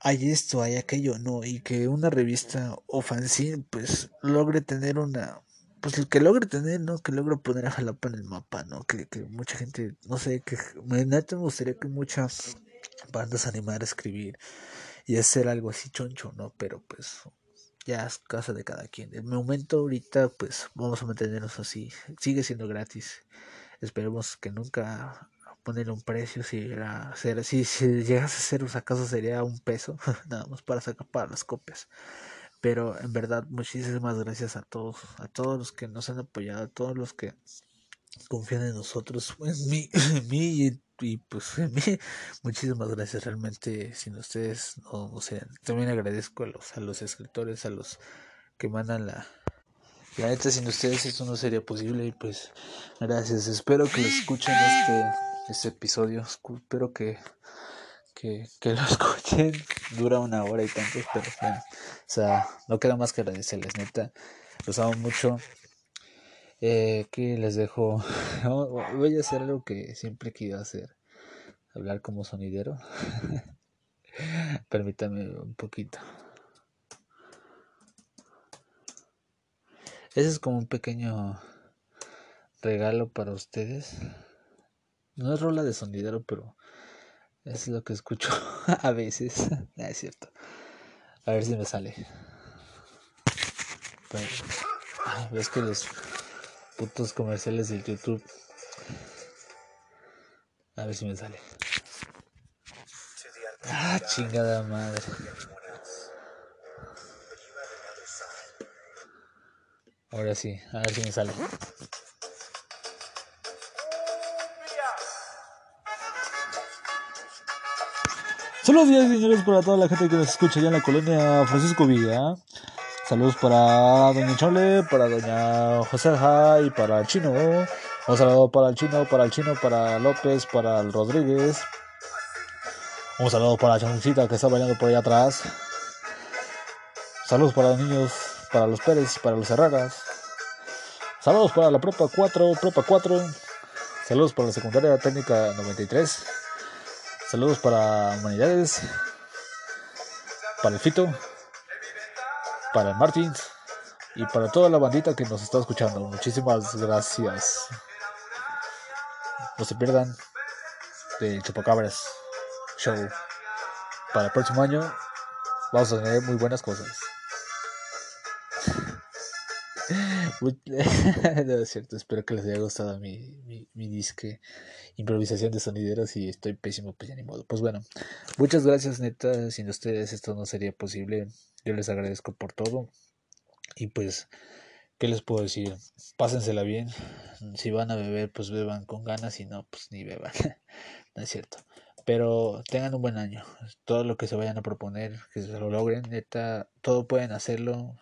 hay esto, hay aquello, no, y que una revista o fanzine pues logre tener una, pues que logre tener, ¿no? Que logre poner a Jalapa en el mapa, ¿no? Que, que mucha gente, no sé, que me, me gustaría que muchas bandas animaran a escribir y hacer algo así choncho, ¿no? Pero pues ya es casa de cada quien. El momento ahorita pues vamos a mantenernos así, sigue siendo gratis. Esperemos que nunca ponerle un precio si era ser si, si llegase a ser acaso sería un peso *laughs* nada más para sacar para las copias. Pero en verdad muchísimas gracias a todos a todos los que nos han apoyado a todos los que confían en nosotros en mí *laughs* en mí y, pues en mí. *laughs* Muchísimas gracias realmente sin ustedes no, no también agradezco a los a los escritores a los que mandan la la neta sin ustedes esto no sería posible y pues gracias. Espero que lo escuchen este este episodio. Espero que, que, que, lo *laughs* escuchen. Dura una hora y tanto, pero bueno, o sea, no queda más que agradecerles, neta. Los amo mucho. Eh, que les dejo. *laughs* Voy a hacer algo que siempre quiero hacer: hablar como sonidero. *laughs* Permítame un poquito. Ese es como un pequeño regalo para ustedes. No es rola de sonidero, pero es lo que escucho *laughs* a veces. no, *laughs* es cierto. A ver si me sale. ves que los putos comerciales de YouTube. A ver si me sale. Ah, chingada madre. Ahora sí, a ver si me sale. Saludos señores para toda la gente que nos escucha allá en la colonia Francisco Villa. Saludos para Doña Chole, para Doña José y para el Chino. Un saludo para el Chino, para el Chino, para López, para el Rodríguez. Un saludo para la Chancita que está bailando por allá atrás. Saludos para los niños, para los Pérez, para los Herreras. Saludos para la Prepa 4, Prepa 4. Saludos para la Secundaria Técnica 93. Saludos para Humanidades, para el Fito, para el Martins y para toda la bandita que nos está escuchando. Muchísimas gracias. No se pierdan de Chupacabras Show. Para el próximo año vamos a tener muy buenas cosas. *laughs* no es cierto, espero que les haya gustado mi, mi, mi disque improvisación de sonideros y estoy pésimo, pues ya ni modo. Pues bueno, muchas gracias neta, sin ustedes esto no sería posible. Yo les agradezco por todo. Y pues, ¿qué les puedo decir? Pásensela bien. Si van a beber, pues beban con ganas, y no, pues ni beban. *laughs* no es cierto. Pero tengan un buen año. Todo lo que se vayan a proponer, que se lo logren, neta, todo pueden hacerlo.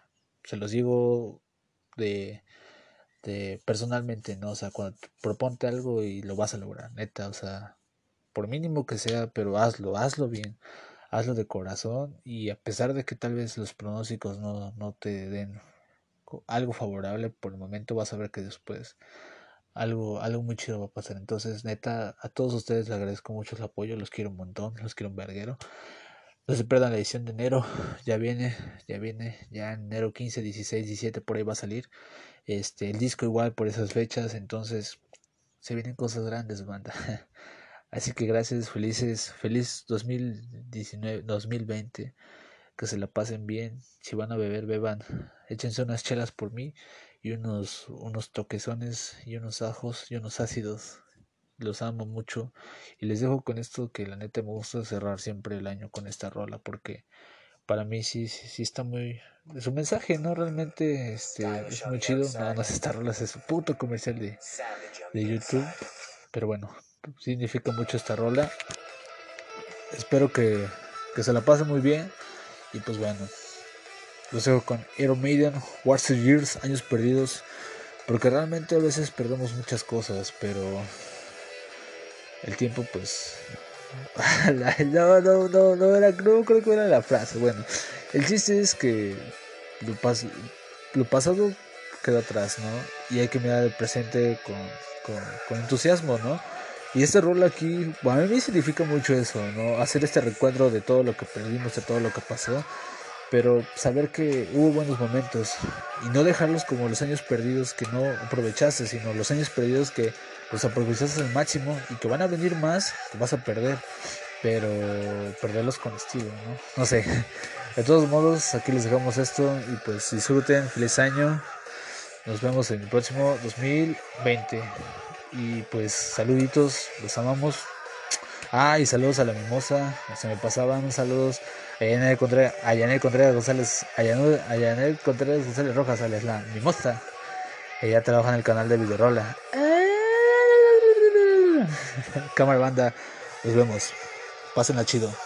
Se los digo de, de personalmente, ¿no? O sea, cuando proponte algo y lo vas a lograr, neta, o sea, por mínimo que sea, pero hazlo, hazlo bien, hazlo de corazón y a pesar de que tal vez los pronósticos no, no te den algo favorable por el momento, vas a ver que después algo, algo muy chido va a pasar. Entonces, neta, a todos ustedes les agradezco mucho el apoyo, los quiero un montón, los quiero un verguero. No se pierdan la edición de enero, ya viene, ya viene, ya en enero 15, 16, 17 por ahí va a salir. Este, el disco igual por esas fechas, entonces se vienen cosas grandes, banda. *laughs* Así que gracias, felices, feliz 2019, 2020, que se la pasen bien. Si van a beber, beban, échense unas chelas por mí y unos, unos toquezones y unos ajos y unos ácidos los amo mucho y les dejo con esto que la neta me gusta cerrar siempre el año con esta rola porque para mí sí, sí, sí está muy... Su mensaje, ¿no? Realmente este, es muy chido. Nada más esta rola es su puto comercial de, de YouTube. Pero bueno, significa mucho esta rola. Espero que, que se la pase muy bien. Y pues bueno, los dejo con Iron Maiden, Wars Years, Años Perdidos. Porque realmente a veces perdemos muchas cosas, pero el tiempo pues *laughs* no, no, no, no, era, no creo que era la frase. Bueno, el chiste es que lo, lo pasado queda atrás, ¿no? Y hay que mirar el presente con, con, con entusiasmo, ¿no? Y este rol aquí, bueno, a mí me significa mucho eso, ¿no? Hacer este recuadro de todo lo que perdimos, de todo lo que pasó, pero saber que hubo buenos momentos y no dejarlos como los años perdidos que no aprovechaste, sino los años perdidos que los aprovechaste al máximo y que van a venir más que vas a perder, pero perderlos con estilo, ¿no? No sé. De todos modos, aquí les dejamos esto y pues disfruten, feliz año. Nos vemos en el próximo 2020. Y pues saluditos, los amamos. Ah, y saludos a la mimosa. Se me pasaban saludos a Yanel Contreras, a Yanel Contreras González, a Yanel, Contreras González Rojas, alias la mimosa. Ella trabaja en el canal de Videorola. *laughs* Cámara banda, nos vemos. Pásenla chido.